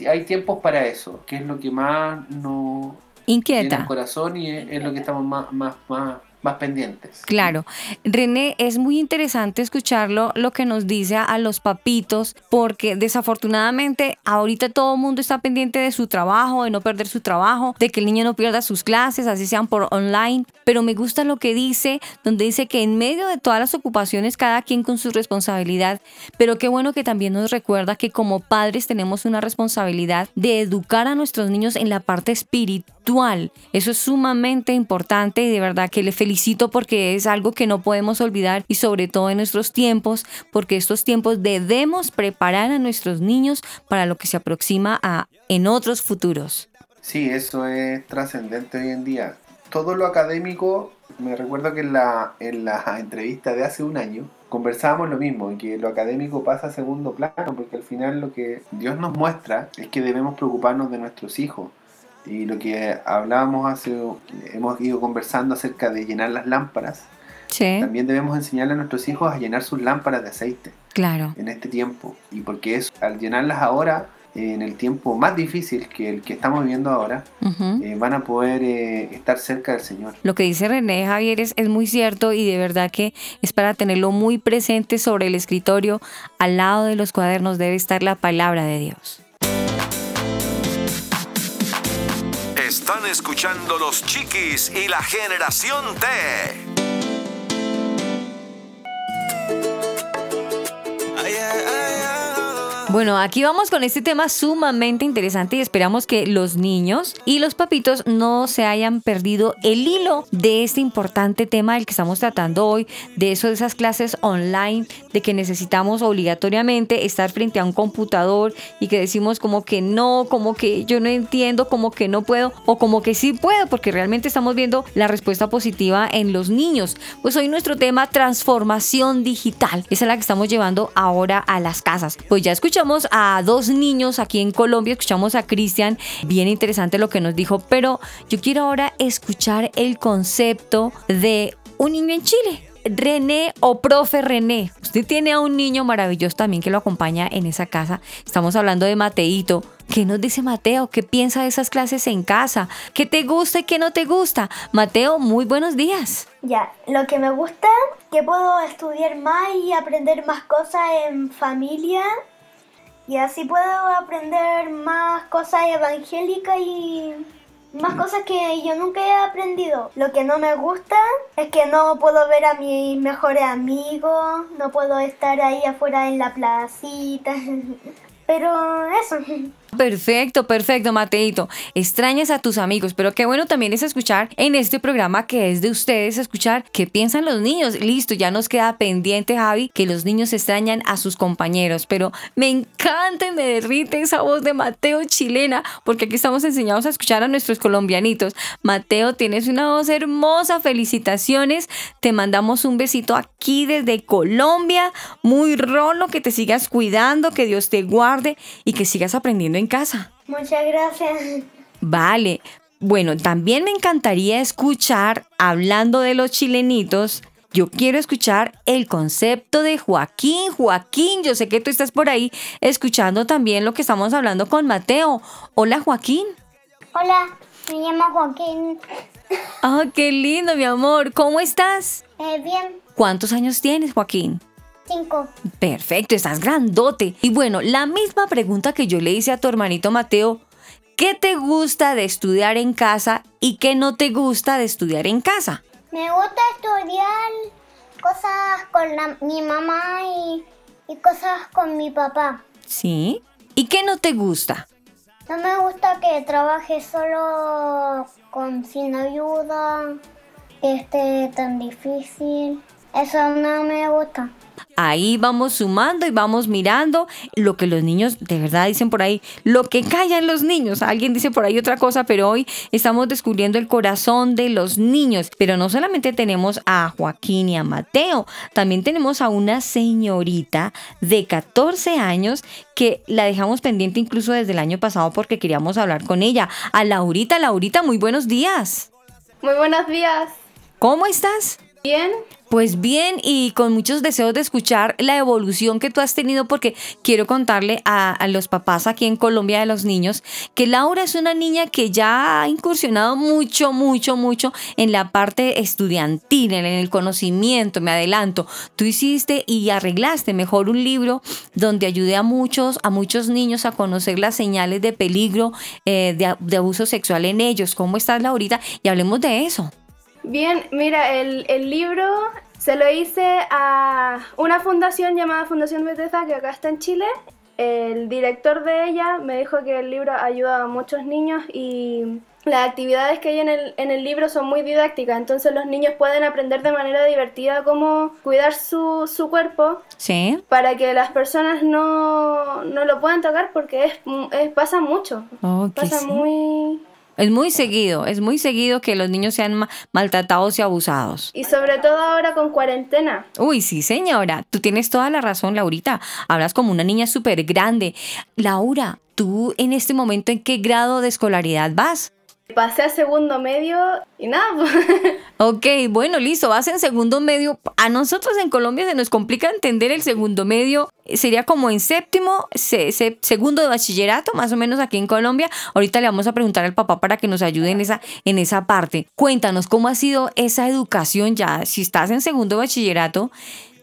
Hay tiempos para eso, que es lo que más nos inquieta el corazón y es, lo que estamos más, más, más más pendientes. Claro. René, es muy interesante escucharlo, lo que nos dice a los papitos, porque desafortunadamente ahorita todo el mundo está pendiente de su trabajo, de no perder su trabajo, de que el niño no pierda sus clases, así sean por online. Pero me gusta lo que dice, donde dice que en medio de todas las ocupaciones, cada quien con su responsabilidad, pero qué bueno que también nos recuerda que como padres tenemos una responsabilidad de educar a nuestros niños en la parte espiritual. Eso es sumamente importante y de verdad que le felicito felicito porque es algo que no podemos olvidar y sobre todo en nuestros tiempos, porque estos tiempos debemos preparar a nuestros niños para lo que se aproxima a en otros futuros. Sí, eso es trascendente hoy en día. Todo lo académico, me recuerdo que en la, en la entrevista de hace un año conversábamos lo mismo, que lo académico pasa a segundo plano, porque al final lo que Dios nos muestra es que debemos preocuparnos de nuestros hijos y lo que hablábamos hace, hemos ido conversando acerca de llenar las lámparas. También debemos enseñarle a nuestros hijos a llenar sus lámparas de aceite. Claro. En este tiempo. Y porque es, al llenarlas ahora, en el tiempo más difícil que el que estamos viviendo ahora, eh, van a poder eh, estar cerca del Señor. Lo que dice René Javier es, es, muy cierto y de verdad que es para tenerlo muy presente sobre el escritorio. Al lado de los cuadernos debe estar la palabra de Dios. Están escuchando los chiquis y la generación T. Bueno, aquí vamos con este tema sumamente interesante y esperamos que los niños y los papitos no se hayan perdido el hilo de este importante tema del que estamos tratando hoy, de eso de esas clases online, de que necesitamos obligatoriamente estar frente a un computador y que decimos como que no, como que yo no entiendo, como que no puedo o como que sí puedo, porque realmente estamos viendo la respuesta positiva en los niños. Pues hoy nuestro tema transformación digital, esa es la que estamos llevando ahora a las casas. Pues ya escuchamos a dos niños aquí en Colombia, escuchamos a Cristian, bien interesante lo que nos dijo, pero yo quiero ahora escuchar el concepto de un niño en Chile. René o profe René. Usted tiene a un niño maravilloso también que lo acompaña en esa casa. Estamos hablando de Mateito. ¿Qué nos dice Mateo? ¿Qué piensa de esas clases en casa? ¿Qué te gusta y qué no te gusta? Mateo, muy buenos días. Ya, lo que me gusta, que puedo estudiar más y aprender más cosas en familia y así puedo aprender más cosas evangélicas y más cosas que yo nunca he aprendido. Lo que no me gusta es que no puedo ver a mis mejores amigos, no puedo estar ahí afuera en la placita. Pero eso. Perfecto, perfecto, Mateito. Extrañas a tus amigos, pero qué bueno también es escuchar en este programa que es de ustedes, escuchar qué piensan los niños. Listo, ya nos queda pendiente, Javi, que los niños extrañan a sus compañeros, pero me encanta y me derrite esa voz de Mateo chilena, porque aquí estamos enseñados a escuchar a nuestros colombianitos. Mateo, tienes una voz hermosa, felicitaciones. Te mandamos un besito aquí desde Colombia, muy rolo, que te sigas cuidando, que Dios te guarde y que sigas aprendiendo en casa. Muchas gracias. Vale. Bueno, también me encantaría escuchar, hablando de los chilenitos, yo quiero escuchar el concepto de Joaquín. Joaquín, yo sé que tú estás por ahí escuchando también lo que estamos hablando con Mateo. Hola, Joaquín. Hola, me llamo Joaquín. Ah, qué lindo, mi amor. ¿Cómo estás? Eh, bien. ¿Cuántos años tienes, Joaquín? Cinco. Perfecto, estás grandote. Y bueno, la misma pregunta que yo le hice a tu hermanito Mateo, ¿qué te gusta de estudiar en casa y qué no te gusta de estudiar en casa? Me gusta estudiar cosas con mi mamá y, y cosas con mi papá. ¿Sí? ¿Y qué no te gusta? No me gusta que trabaje solo con sin ayuda, que esté tan difícil. Eso no me gusta. Ahí vamos sumando y vamos mirando lo que los niños de verdad dicen por ahí, lo que callan los niños. Alguien dice por ahí otra cosa, pero hoy estamos descubriendo el corazón de los niños. Pero no solamente tenemos a Joaquín y a Mateo, también tenemos a una señorita de 14 años que la dejamos pendiente incluso desde el año pasado porque queríamos hablar con ella. A Laurita, Laurita, muy buenos días. Muy buenos días. ¿Cómo estás? Bien. Pues bien, y con muchos deseos de escuchar la evolución que tú has tenido, porque quiero contarle a, los papás aquí en Colombia de los niños que Laura es una niña que ya ha incursionado mucho, mucho, mucho en la parte estudiantil, en el conocimiento, me adelanto. Tú hiciste y arreglaste mejor un libro donde ayude a muchos, a muchos niños a conocer las señales de peligro eh, de, de abuso sexual en ellos. ¿Cómo estás, Laurita? Y hablemos de eso. Bien, mira, el, el, libro se lo hice a una fundación llamada Fundación Bethesda, que acá está en Chile. El director de ella me dijo que el libro ayuda a muchos niños y las actividades que hay en el, en el libro son muy didácticas, entonces los niños pueden aprender de manera divertida cómo cuidar su, su cuerpo ¿Sí? para que las personas no, no lo puedan tocar porque es, es pasa mucho. Oh, pasa sí. muy es muy seguido, es muy seguido que los niños sean ma maltratados y abusados. Y sobre todo ahora con cuarentena. Uy, sí, señora, tú tienes toda la razón, Laurita. Hablas como una niña súper grande. Laura, ¿tú en este momento en qué grado de escolaridad vas? Pasé a segundo medio y nada. ok, bueno, listo, vas en segundo medio. A nosotros en Colombia se nos complica entender el segundo medio. Sería como en séptimo, se, segundo de bachillerato, más o menos aquí en Colombia. Ahorita le vamos a preguntar al papá para que nos ayude en esa, en esa parte. Cuéntanos cómo ha sido esa educación ya. Si estás en segundo de bachillerato,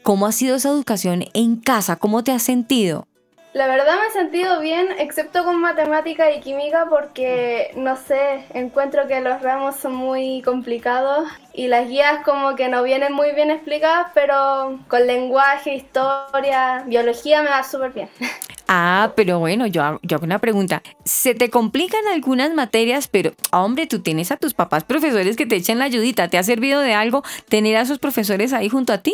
¿cómo ha sido esa educación en casa? ¿Cómo te has sentido? La verdad me he sentido bien, excepto con matemática y química, porque no sé, encuentro que los ramos son muy complicados y las guías como que no vienen muy bien explicadas, pero con lenguaje, historia, biología me va súper bien. Ah, pero bueno, yo, yo hago una pregunta. Se te complican algunas materias, pero hombre, tú tienes a tus papás profesores que te echan la ayudita. ¿Te ha servido de algo tener a esos profesores ahí junto a ti?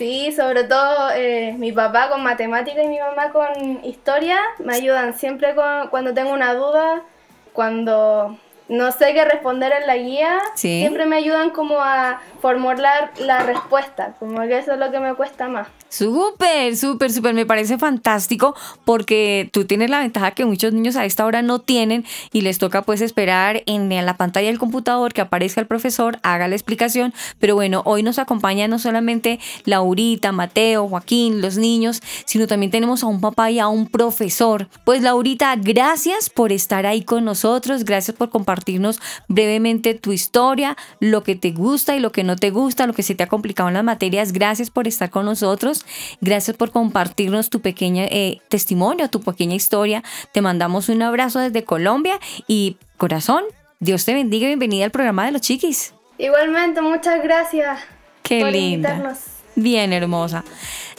Sí, sobre todo eh, mi papá con matemática y mi mamá con historia me ayudan siempre con, cuando tengo una duda, cuando no sé qué responder en la guía, ¿Sí? siempre me ayudan como a formular la respuesta, como que eso es lo que me cuesta más. Súper, súper, súper, me parece fantástico porque tú tienes la ventaja que muchos niños a esta hora no tienen y les toca pues esperar en la pantalla del computador que aparezca el profesor, haga la explicación, pero bueno, hoy nos acompaña no solamente Laurita, Mateo, Joaquín, los niños, sino también tenemos a un papá y a un profesor. Pues Laurita, gracias por estar ahí con nosotros, gracias por compartirnos brevemente tu historia, lo que te gusta y lo que no te gusta, lo que se te ha complicado en las materias, gracias por estar con nosotros. Gracias por compartirnos tu pequeña eh, testimonio, tu pequeña historia. Te mandamos un abrazo desde Colombia y corazón, Dios te bendiga y bienvenida al programa de los chiquis. Igualmente, muchas gracias. Qué por linda. invitarnos. Bien hermosa.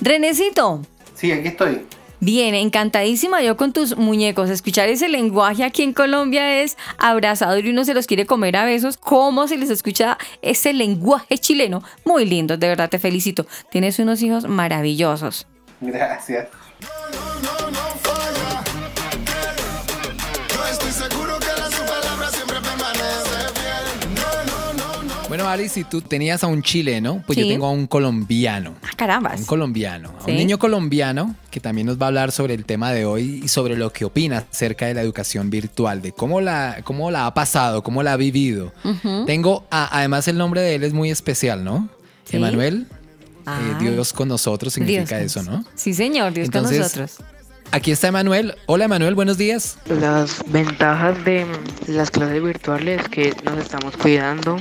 Renecito. Sí, aquí estoy. Bien, encantadísima yo con tus muñecos. Escuchar ese lenguaje aquí en Colombia es abrazador y uno se los quiere comer a besos. ¿Cómo se les escucha ese lenguaje chileno? Muy lindo, de verdad te felicito. Tienes unos hijos maravillosos. Gracias. Bueno, Ari, si tú tenías a un chileno, pues Sí. yo tengo a un colombiano. Ah, carambas. Un colombiano, a Sí. un niño colombiano que también nos va a hablar sobre el tema de hoy y sobre lo que opina acerca de la educación virtual, de cómo la, cómo la ha pasado, cómo la ha vivido. Ujú. Tengo, a- además el nombre de él es muy especial, ¿no? Sí. Emanuel, eh, Ah. Dios con nosotros significa Dios con eso, ¿no? Sí, señor, Dios con Entonces, nosotros. Aquí está Emanuel. Hola Emanuel, buenos días. Las ventajas de las clases virtuales es que nos estamos cuidando,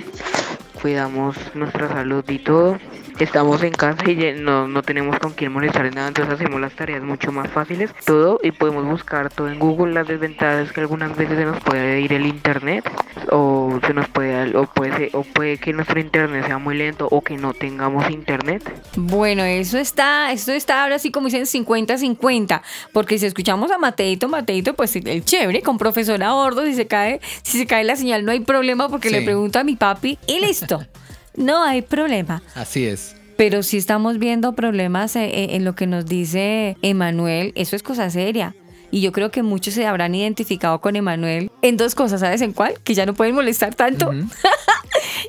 cuidamos nuestra salud y todo. Estamos en casa y ya no, no tenemos con quién molestar en nada, entonces hacemos las tareas mucho más fáciles, todo y podemos buscar todo en Google. Las desventajas es que algunas veces se nos puede ir el internet o se nos puede o puede ser- o puede que nuestro internet sea muy lento o que no tengamos internet. Bueno, eso está, esto está ahora sí como dicen 50-50, porque si escuchamos a Mateito, Mateito, pues el chévere, con profesor a bordo, si se cae, si se cae la señal no hay problema porque le pregunto a mi papi y listo. No hay problema. Así es. Pero si estamos viendo problemas eh, eh, en lo que nos dice Emanuel, eso es cosa seria. Y yo creo que muchos se habrán identificado con Emanuel en dos cosas, ¿sabes en cuál? Que ya no pueden molestar tanto.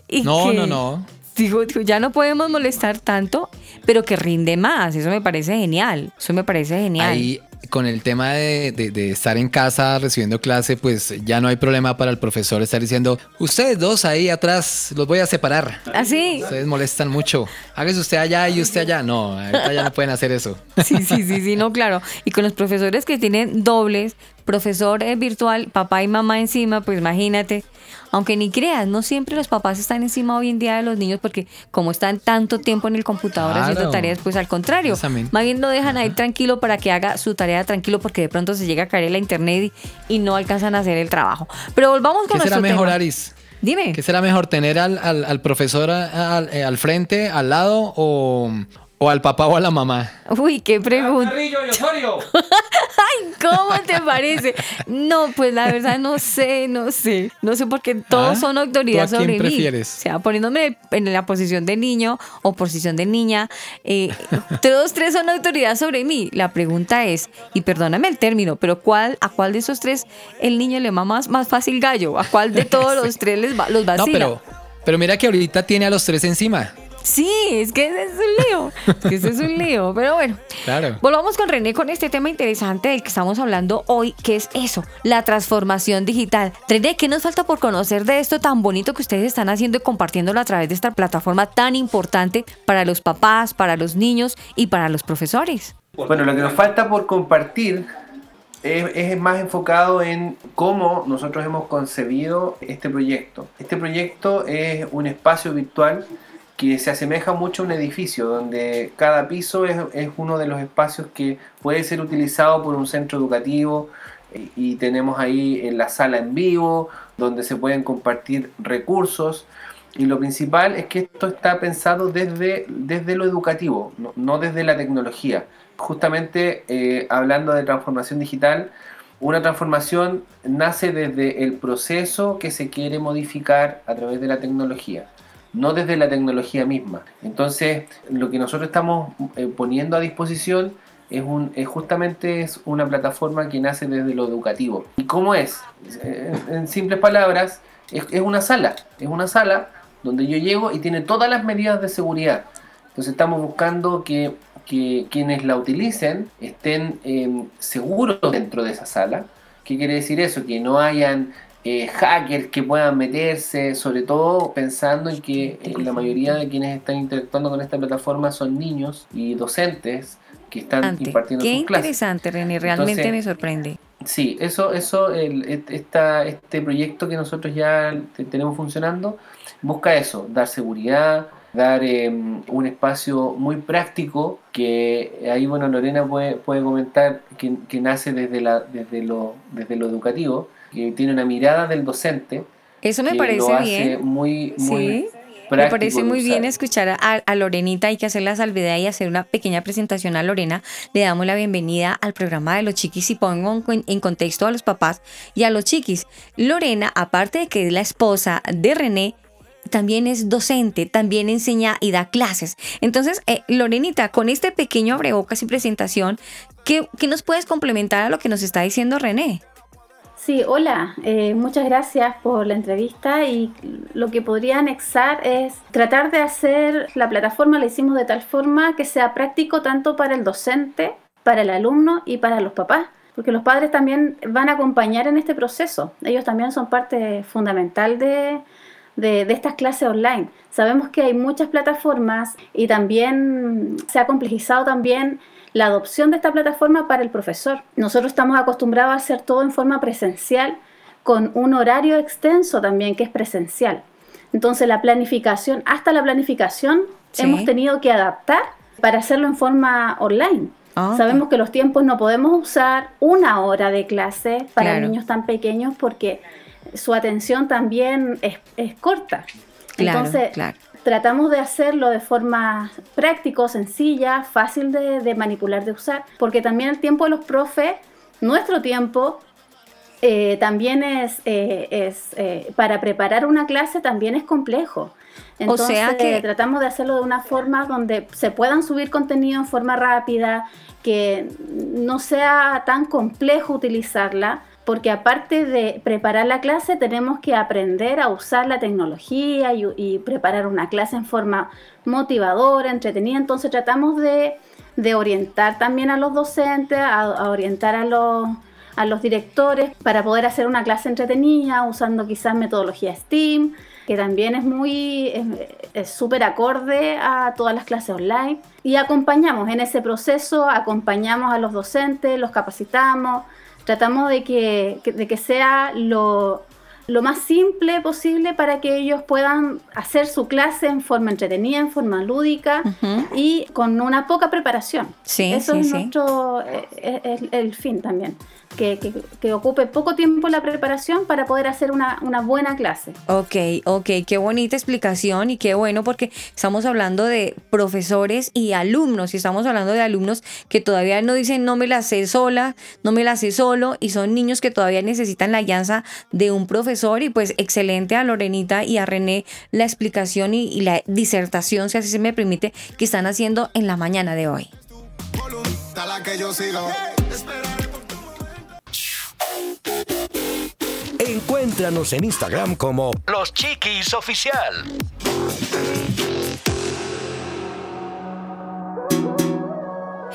Y No, que- no, no. Digo, digo, ya no podemos molestar tanto, pero que rinde más. Eso me parece genial. Eso me parece genial. Ahí, con el tema de, de- de estar en casa recibiendo clase, pues ya no hay problema para el profesor estar diciendo, ustedes dos ahí atrás los voy a separar. ¿Así? Ustedes molestan mucho. Hágase usted allá y usted allá. No, ahorita ya no pueden hacer eso. Sí, sí, sí, sí, no, claro. Y con los profesores que tienen dobles, profesor eh, virtual, papá y mamá encima, pues imagínate. Aunque ni creas, no siempre los papás están encima hoy en día de los niños porque como están tanto tiempo en el computador Claro. haciendo tareas, pues al contrario, Exactamente. más bien lo dejan ahí tranquilo para que haga su tarea tranquilo porque de pronto se llega a caer la internet y, y no alcanzan a hacer el trabajo. Pero volvamos con ¿Qué será mejor, tema. Aris? Dime. ¿Qué será mejor, tener al, al- al profesor al, eh, al frente, al lado o, o al papá o a la mamá? Uy, qué pregunta. Ay, ¿cómo te parece? No, pues la verdad no sé, no sé. No sé porque todos Ah, son autoridad ¿tú a quién sobre mí. prefieres? O sea, poniéndome en la posición de niño o posición de niña, eh, todos tres son autoridad sobre mí. La pregunta es, y perdóname el término, pero ¿cuál, ¿a cuál de esos tres el niño le va más, más fácil gallo? ¿A cuál de todos los tres les va, los No, vacila? pero, pero mira que ahorita tiene a los tres encima. Sí, es que ese es un lío. Es que ese es un lío. Pero bueno, Claro. Volvamos con René con este tema interesante del que estamos hablando hoy, que es eso, la transformación digital. René, ¿qué nos falta por conocer de esto tan bonito que ustedes están haciendo y compartiéndolo a través de esta plataforma tan importante para los papás, para los niños y para los profesores? Bueno, lo que nos falta por compartir es, es más enfocado en cómo nosotros hemos concebido este proyecto. Este proyecto es un espacio virtual que se asemeja mucho a un edificio, donde cada piso es, uno de los espacios que puede ser utilizado por un centro educativo y- tenemos ahí en la sala en vivo, donde se pueden compartir recursos. Y lo principal es que esto está pensado desde, desde lo educativo, no, no desde la tecnología. Justamente eh, hablando de transformación digital, una transformación nace desde el proceso que se quiere modificar a través de la tecnología, no desde la tecnología misma. Entonces, lo que nosotros estamos eh, poniendo a disposición es, justamente es una plataforma que nace desde lo educativo. ¿Y cómo es? En, simples palabras, es, una sala, es una sala donde yo llego y tiene todas las medidas de seguridad. Entonces estamos buscando que, quienes la utilicen estén eh, seguros dentro de esa sala. ¿Qué quiere decir eso? Que no hayan eh, hackers que puedan meterse, sobre todo pensando en que eh, la mayoría de quienes están interactuando con esta plataforma son niños y docentes que están impartiendo Qué sus clases. interesante, René, realmente Entonces, me sorprende. Sí, eso, eso, el, esta, este proyecto que nosotros ya te- tenemos funcionando busca eso, dar seguridad, dar eh, un espacio muy práctico que ahí bueno Lorena puede, puede comentar que, que nace desde la, desde lo, desde lo educativo, que tiene una mirada del docente. Eso me que parece lo hace bien. muy, muy Sí. Me parece muy bien escuchar a, a Lorenita. Hay que hacer la salvedad y hacer una pequeña presentación a Lorena. Le damos la bienvenida al programa de los chiquis y pongo en contexto a los papás y a los chiquis. Lorena, aparte de que es la esposa de René, también es docente, también enseña y da clases. Entonces, eh, Lorenita, con este pequeño abrebocas y presentación, ¿qué, qué nos puedes complementar a lo que nos está diciendo René? Sí, hola, eh, muchas gracias por la entrevista y lo que podría anexar es tratar de hacer la plataforma, la hicimos de tal forma que sea práctico tanto para el docente, para el alumno y para los papás, porque los padres también van a acompañar en este proceso, ellos también son parte fundamental de, de, de estas clases online. Sabemos que hay muchas plataformas y también se ha complejizado también la adopción de esta plataforma para el profesor. Nosotros estamos acostumbrados a hacer todo en forma presencial, con un horario extenso también que es presencial. Entonces la planificación, hasta la planificación, Sí. hemos tenido que adaptar para hacerlo en forma online. Ah, Sabemos que los tiempos no podemos usar una hora de clase para Claro. niños tan pequeños porque su atención también es, es corta. Claro, Entonces, claro. Tratamos de hacerlo de forma práctico, sencilla, fácil de, de manipular, de usar, porque también el tiempo de los profes, nuestro tiempo, eh, también es, eh, es eh, para preparar una clase también es complejo. Entonces, sea que- tratamos de hacerlo de una forma donde se puedan subir contenido en forma rápida, que no sea tan complejo utilizarla, porque aparte de preparar la clase, tenemos que aprender a usar la tecnología y, y preparar una clase en forma motivadora, entretenida. Entonces tratamos de, de orientar también a los docentes, a, orientar a los, a los directores para poder hacer una clase entretenida usando quizás metodología STEAM, que también es muy, súper acorde a todas las clases online. Y acompañamos en ese proceso, acompañamos a los docentes, los capacitamos, tratamos de que, de que sea lo, lo más simple posible para que ellos puedan hacer su clase en forma entretenida, en forma lúdica y con una poca preparación. Sí, Eso es sí. nuestro eh, el fin también que, que, ocupe poco tiempo la preparación para poder hacer una, una, buena clase. Ok, ok, qué bonita explicación y qué bueno porque estamos hablando de profesores y alumnos y estamos hablando de alumnos que todavía no dicen no me la sé sola, no me la sé solo y son niños que todavía necesitan la guianza de un profesor y pues excelente a Lorenita y a René la explicación y, y la disertación, si así se me permite, que están haciendo en la mañana de hoy. Encuéntranos en Instagram como Los Chiquis Oficial.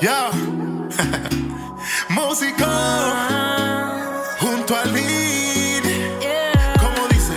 Ya. Música junto al ¿Cómo dice?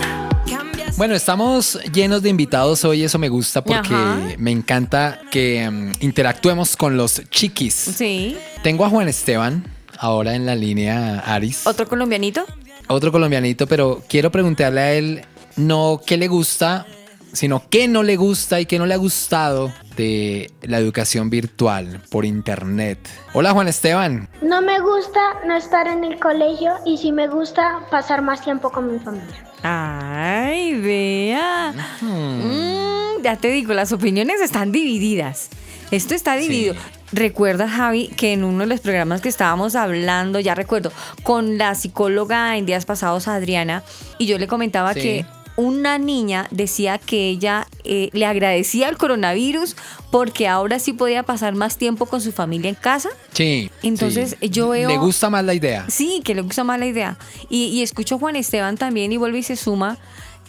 Bueno, estamos llenos de invitados hoy, eso me gusta porque me encanta que um, interactuemos con los chiquis. Sí. Tengo a Juan Esteban ahora en la línea Aris. ¿Otro colombianito? Otro colombianito, pero quiero preguntarle a él no qué le gusta, sino qué no le gusta y qué no le ha gustado de la educación virtual por internet. Hola Juan Esteban. No me gusta no estar en el colegio y sí me gusta pasar más tiempo con mi familia. Ay, vea. Mm, ya te digo, las opiniones están divididas. Esto está dividido. Recuerda, Javi, que en uno de los programas que estábamos hablando, ya recuerdo, con la psicóloga en días pasados, Adriana, y yo le comentaba que una niña decía que ella eh, le agradecía al coronavirus porque ahora sí podía pasar más tiempo con su familia en casa. Sí. Entonces yo veo... Le gusta más la idea. Sí, que le gusta más la idea. Y, y escucho a Juan Esteban también y vuelve y se suma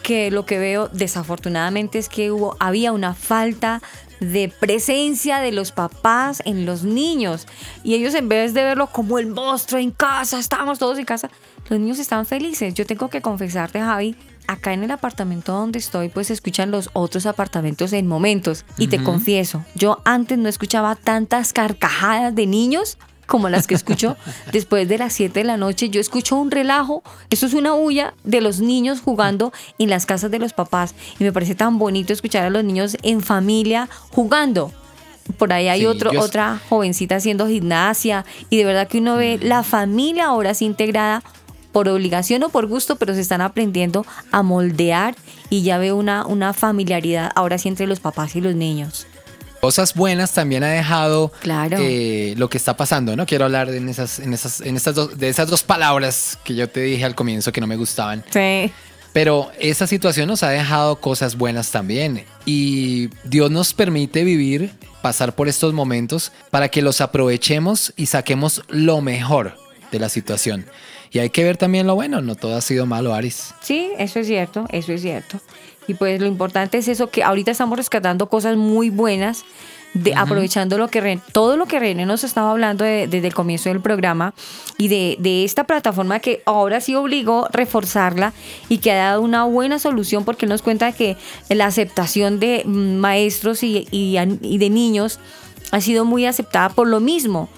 que lo que veo desafortunadamente es que hubo, había una falta de presencia de los papás en los niños. Y ellos en vez de verlo como el monstruo en casa, estamos todos en casa, los niños estaban felices. Yo tengo que confesarte, Javi, acá en el apartamento donde estoy, pues se escuchan los otros apartamentos en momentos. Y te confieso, yo antes no escuchaba tantas carcajadas de niños como las que escucho después de las 7 de la noche. Yo escucho un relajo, eso es una huya de los niños jugando en las casas de los papás. Y me parece tan bonito escuchar a los niños en familia jugando. Por ahí hay otro, otra jovencita haciendo gimnasia y de verdad que uno ve la familia ahora sí integrada por obligación o por gusto, pero se están aprendiendo a moldear y ya una, una familiaridad ahora sí entre los papás y los niños cosas buenas también ha dejado claro. eh, lo que está pasando, ¿no? Quiero hablar en esas, en esas, en estas dos, de esas dos palabras que yo te dije al comienzo que no me gustaban. Sí. Pero esa situación nos ha dejado cosas buenas también. Y Dios nos permite vivir, pasar por estos momentos para que los aprovechemos y saquemos lo mejor de la situación. Y hay que ver también lo bueno, no todo ha sido malo, Aris. Sí, eso es cierto, eso es cierto. Y pues lo importante es eso, que ahorita estamos rescatando cosas muy buenas, de, aprovechando lo que todo lo que René nos estaba hablando desde el comienzo del programa y de, de, esta plataforma que ahora sí obligó reforzarla y que ha dado una buena solución porque nos cuenta que la aceptación de maestros y, y, y de niños ha sido muy aceptada por lo mismo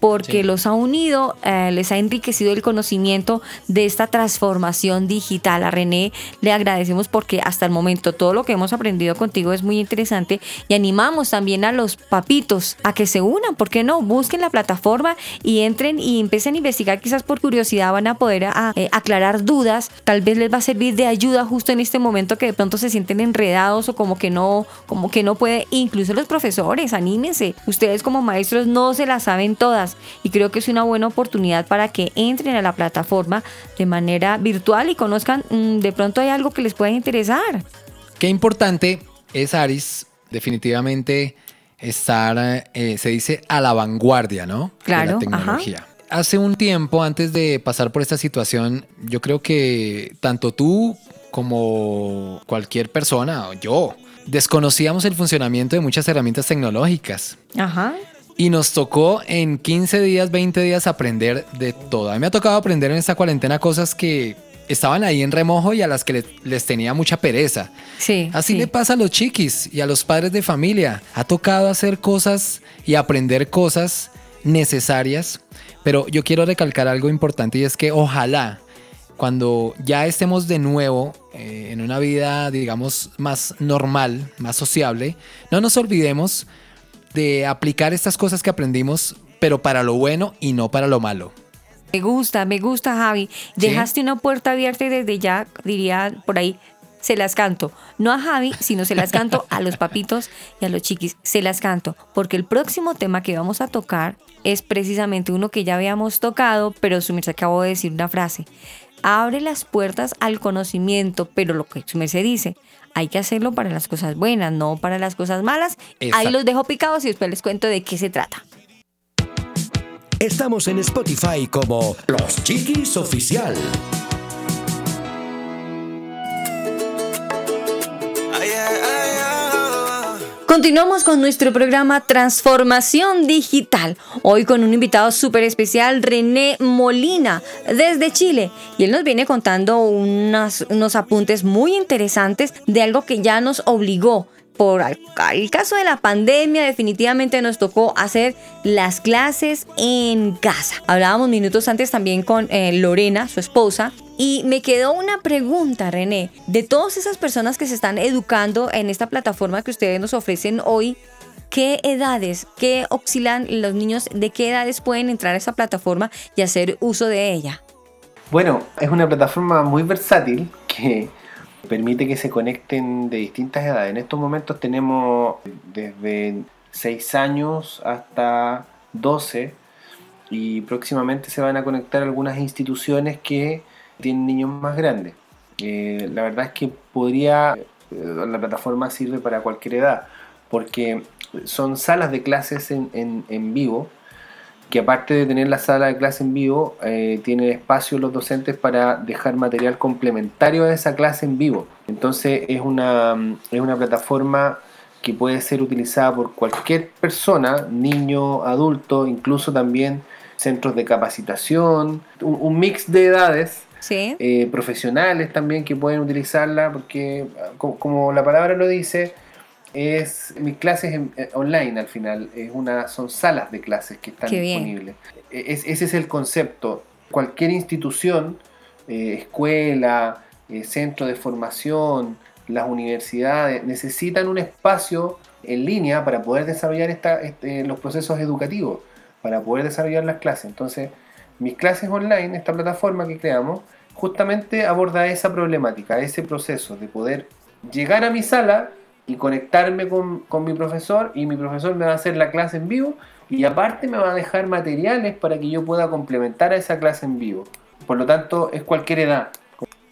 porque los ha unido, eh, les ha enriquecido el conocimiento de esta transformación digital. A René le agradecemos porque hasta el momento todo lo que hemos aprendido contigo es muy interesante y animamos también a los papitos a que se unan, ¿por qué no? Busquen la plataforma y entren y empiecen a investigar, quizás por curiosidad van a poder eh, aclarar dudas, tal vez les va a servir de ayuda justo en este momento que de pronto se sienten enredados o como que no, como que no puede, incluso los profesores, anímense, ustedes como maestros no se las saben todas y creo que es una buena oportunidad para que entren a la plataforma de manera virtual y conozcan mm, de pronto hay algo que les pueda interesar. Qué importante es, Aris, definitivamente estar, eh, se dice, a la vanguardia, ¿no? Claro. De la tecnología. Hace un tiempo, antes de pasar por esta situación, yo creo que tanto tú como cualquier persona, o yo, desconocíamos el funcionamiento de muchas herramientas tecnológicas. Ajá. Y nos tocó en 15 días, 20 días aprender de todo. A mí me ha tocado aprender en esta cuarentena cosas que estaban ahí en remojo y a las que le- les tenía mucha pereza. Sí. Así sí. le pasa a los chiquis y a los padres de familia. Ha tocado hacer cosas y aprender cosas necesarias, pero yo quiero recalcar algo importante y es que ojalá cuando ya estemos de nuevo eh, en una vida, digamos, más normal, más sociable, no nos olvidemos de aplicar estas cosas que aprendimos, pero para lo bueno y no para lo malo. Me gusta, me gusta, Javi. Dejaste una puerta abierta y desde ya diría por ahí, se las canto. No a Javi, sino se las canto a los papitos y a los chiquis. Se las canto, porque el próximo tema que vamos a tocar es precisamente uno que ya habíamos tocado, pero su merced acabó de decir una frase. Abre las puertas al conocimiento, pero lo que su merced dice, hay que hacerlo para las cosas buenas, no para las cosas malas. Ahí los dejo picados y después les cuento de qué se trata. Estamos en Spotify como Los Chiquis Oficial. Continuamos con nuestro programa Transformación Digital. Hoy con un invitado súper especial, René Molina, desde Chile. Y él nos viene contando unos apuntes muy interesantes de algo que ya nos obligó. Por el caso de la pandemia, definitivamente nos tocó hacer las clases en casa. Hablábamos minutos antes también con eh, Lorena, su esposa, y me quedó una pregunta, René. De todas esas personas que se están educando en esta plataforma que ustedes nos ofrecen hoy, ¿qué edades, qué oscilan los niños, de qué edades pueden entrar a esa plataforma y hacer uso de ella? Bueno, es una plataforma muy versátil que permite que se conecten de distintas edades. En estos momentos tenemos desde 6 años hasta 12 y próximamente se van a conectar algunas instituciones que tienen niños más grandes. Eh, la verdad es que podría, eh, la plataforma sirve para cualquier edad porque son salas de clases en, en- en vivo que aparte de tener la sala de clase en vivo, eh, tienen espacio los docentes para dejar material complementario a esa clase en vivo. Entonces es una, es una plataforma que puede ser utilizada por cualquier persona, niño, adulto, incluso también centros de capacitación, un, un mix de edades. Sí. eh, profesionales también que pueden utilizarla porque co- como la palabra lo dice es mis clases en- eh, online al final es una son salas de clases que están disponibles. E- es- ese es el concepto. Cualquier institución eh, escuela eh, centro de formación las universidades necesitan un espacio en línea para poder desarrollar esta, este, los procesos educativos para poder desarrollar las clases. Entonces mis clases online, esta plataforma que creamos, justamente aborda esa problemática, ese proceso de poder llegar a mi sala y conectarme con, con mi profesor y mi profesor me va a hacer la clase en vivo y aparte me va a dejar materiales para que yo pueda complementar a esa clase en vivo. Por lo tanto, es cualquier edad.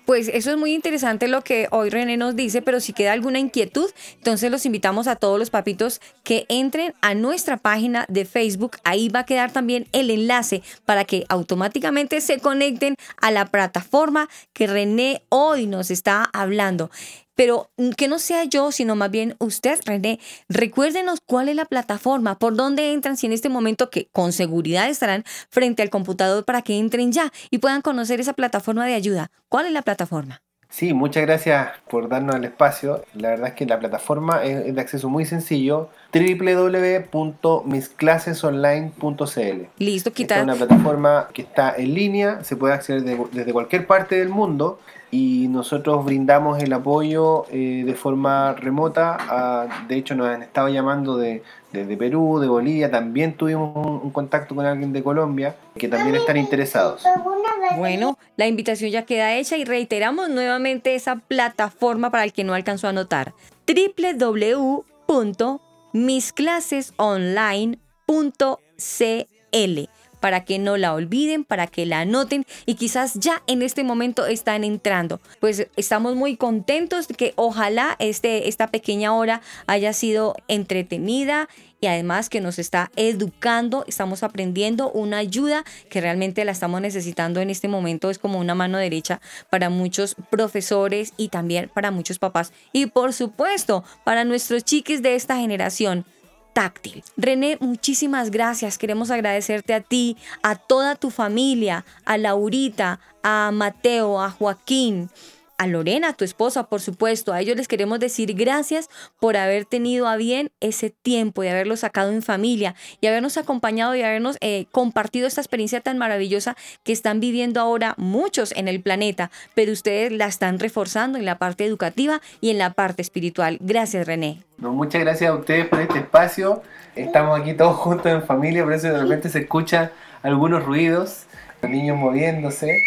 Pues eso es muy interesante lo que hoy René nos dice, pero si queda alguna inquietud, entonces los invitamos a todos los papitos que entren a nuestra página de Facebook. Ahí va a quedar también el enlace para que automáticamente se conecten a la plataforma que René hoy nos está hablando. Pero mm, que no sea yo, sino más bien usted, René, recuérdenos cuál es la plataforma, por dónde entran, si en este momento que con seguridad estarán frente al computador para que entren ya y puedan conocer esa plataforma de ayuda. ¿Cuál es la plataforma? Sí, muchas gracias por darnos el espacio. La verdad es que la plataforma es de acceso muy sencillo, www.misclasesonline.cl. Listo, quitar. es una plataforma que está en línea, se puede acceder de- desde cualquier parte del mundo y nosotros brindamos el apoyo eh, de forma remota. a- de hecho, nos han estado llamando de, desde Perú, de Bolivia, también tuvimos un, un contacto con alguien de Colombia que también están interesados. Bueno, la invitación ya queda hecha y reiteramos nuevamente esa plataforma para el que no alcanzó a anotar. www.misclasesonline.cl para que no la olviden, para que la anoten y quizás ya en este momento están entrando. Pues estamos muy contentos de que ojalá este, esta pequeña hora haya sido entretenida y además que nos está educando, estamos aprendiendo una ayuda que realmente la estamos necesitando en este momento, es como una mano derecha para muchos profesores y también para muchos papás y por supuesto para nuestros chiques de esta generación. Táctil. René, muchísimas gracias. Queremos agradecerte a ti, a toda tu familia, a Laurita, a Mateo, a Joaquín, a Lorena, tu esposa, por supuesto. A ellos les queremos decir gracias por haber tenido a bien ese tiempo y haberlo sacado en familia y habernos acompañado y habernos eh, compartido esta experiencia tan maravillosa que están viviendo ahora muchos en el planeta, pero ustedes la están reforzando en la parte educativa y en la parte espiritual. Gracias, René. No, muchas gracias a ustedes por este espacio. Estamos aquí todos juntos en familia, por eso de repente se escuchan algunos ruidos, los niños moviéndose.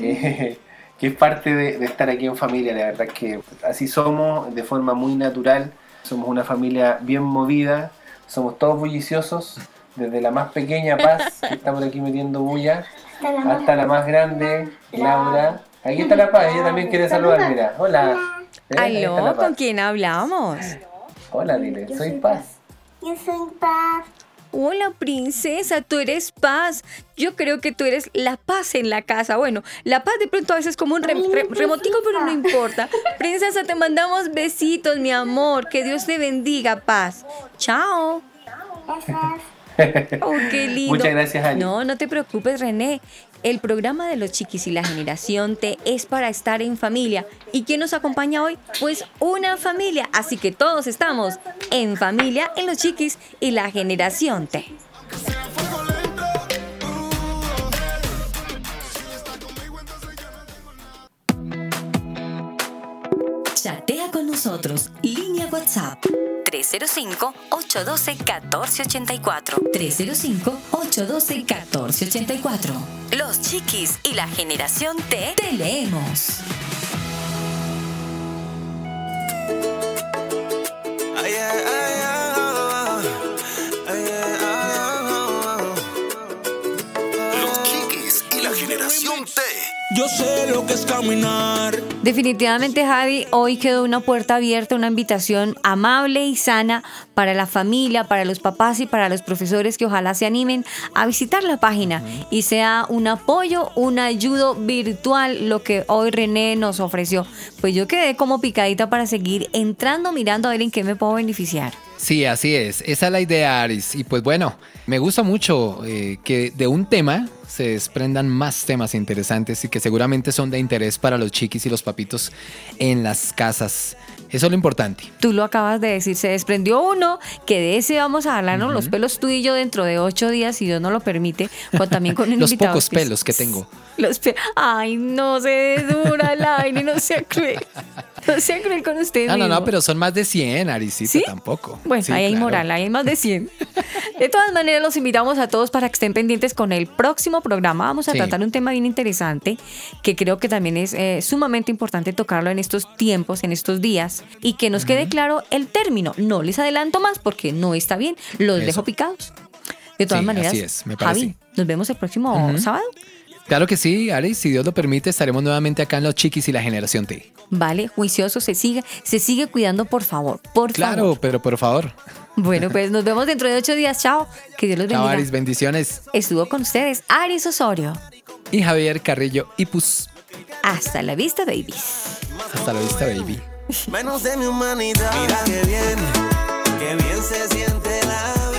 Eh, que es parte de, de, estar aquí en familia, la verdad que así somos de forma muy natural, somos una familia bien movida, somos todos bulliciosos, desde la más pequeña Paz, que estamos aquí metiendo bulla, hasta la más grande, Laura. Aquí está la Paz, ella también quiere saludar, mira, hola. ¿Eh? Aló, ¿con quién hablamos? Hola, dile, soy Paz. Yo soy Paz. Hola princesa, tú eres paz. Yo creo que tú eres la paz en la casa. Bueno, la paz de pronto a veces es como un re re remotico, pero no importa. Princesa, te mandamos besitos, mi amor. Que Dios te bendiga, paz. Chao. Oh, qué lindo. Muchas gracias, Ani. No, no te preocupes, René. El programa de los chiquis y la generación T es para estar en familia. ¿Y quién nos acompaña hoy? Pues una familia. Así que todos estamos en familia en los chiquis y la generación T. Chatea con nosotros. WhatsApp. 305-812-1484. 305-812-1484. Los chiquis y la generación T te leemos. Los chiquis y la generación T. Yo sé lo que es caminar. Definitivamente, Javi, hoy quedó una puerta abierta, una invitación amable y sana para la familia, para los papás y para los profesores que ojalá se animen a visitar la página y sea un apoyo, un ayudo virtual lo que hoy René nos ofreció. Pues yo quedé como picadita para seguir entrando, mirando a ver en qué me puedo beneficiar. Sí, así es. Esa es la idea, Aris. Y pues bueno, me gusta mucho eh, que de un tema se desprendan más temas interesantes y que seguramente son de interés para los chiquis y los papitos en las casas. Eso es lo importante. Tú lo acabas de decir, se desprendió uno, que de ese vamos a hablarnos los pelos tú y yo dentro de ocho días, si Dios no lo permite, o también con un Los invitado pocos especial. pelos que tengo. Los pe- Ay, no se dura el aire, no sea cruel. No sea cruel con usted no, no, mismo. pero son más de 100, Arisita, ¿Sí? tampoco. Bueno, Sí, ahí hay moral, ahí hay más de 100. De todas maneras, los invitamos a todos para que estén pendientes con el próximo programa. Vamos a Sí. tratar un tema bien interesante que creo que también es eh, sumamente importante tocarlo en estos tiempos, en estos días, y que nos quede claro el término. No les adelanto más porque no está bien, los Eso. dejo picados. De todas Sí, maneras, así es, me parece. Javi, nos vemos el próximo sábado. Claro que sí, Aris, si Dios lo permite, estaremos nuevamente acá en Los Chiquis y la Generación T. Vale, juicioso, se sigue, se sigue cuidando, por favor, por Claro, favor. pero por favor. Bueno, pues nos vemos dentro de ocho días. Chao. Que Dios los Chao, bendiga. Aris, bendiciones. Estuvo con ustedes Aris Osorio. Y Javier Carrillo y Pus. Hasta la vista, babies. Hasta la vista, baby. Menos de mi humanidad. Mira qué bien, qué bien se siente la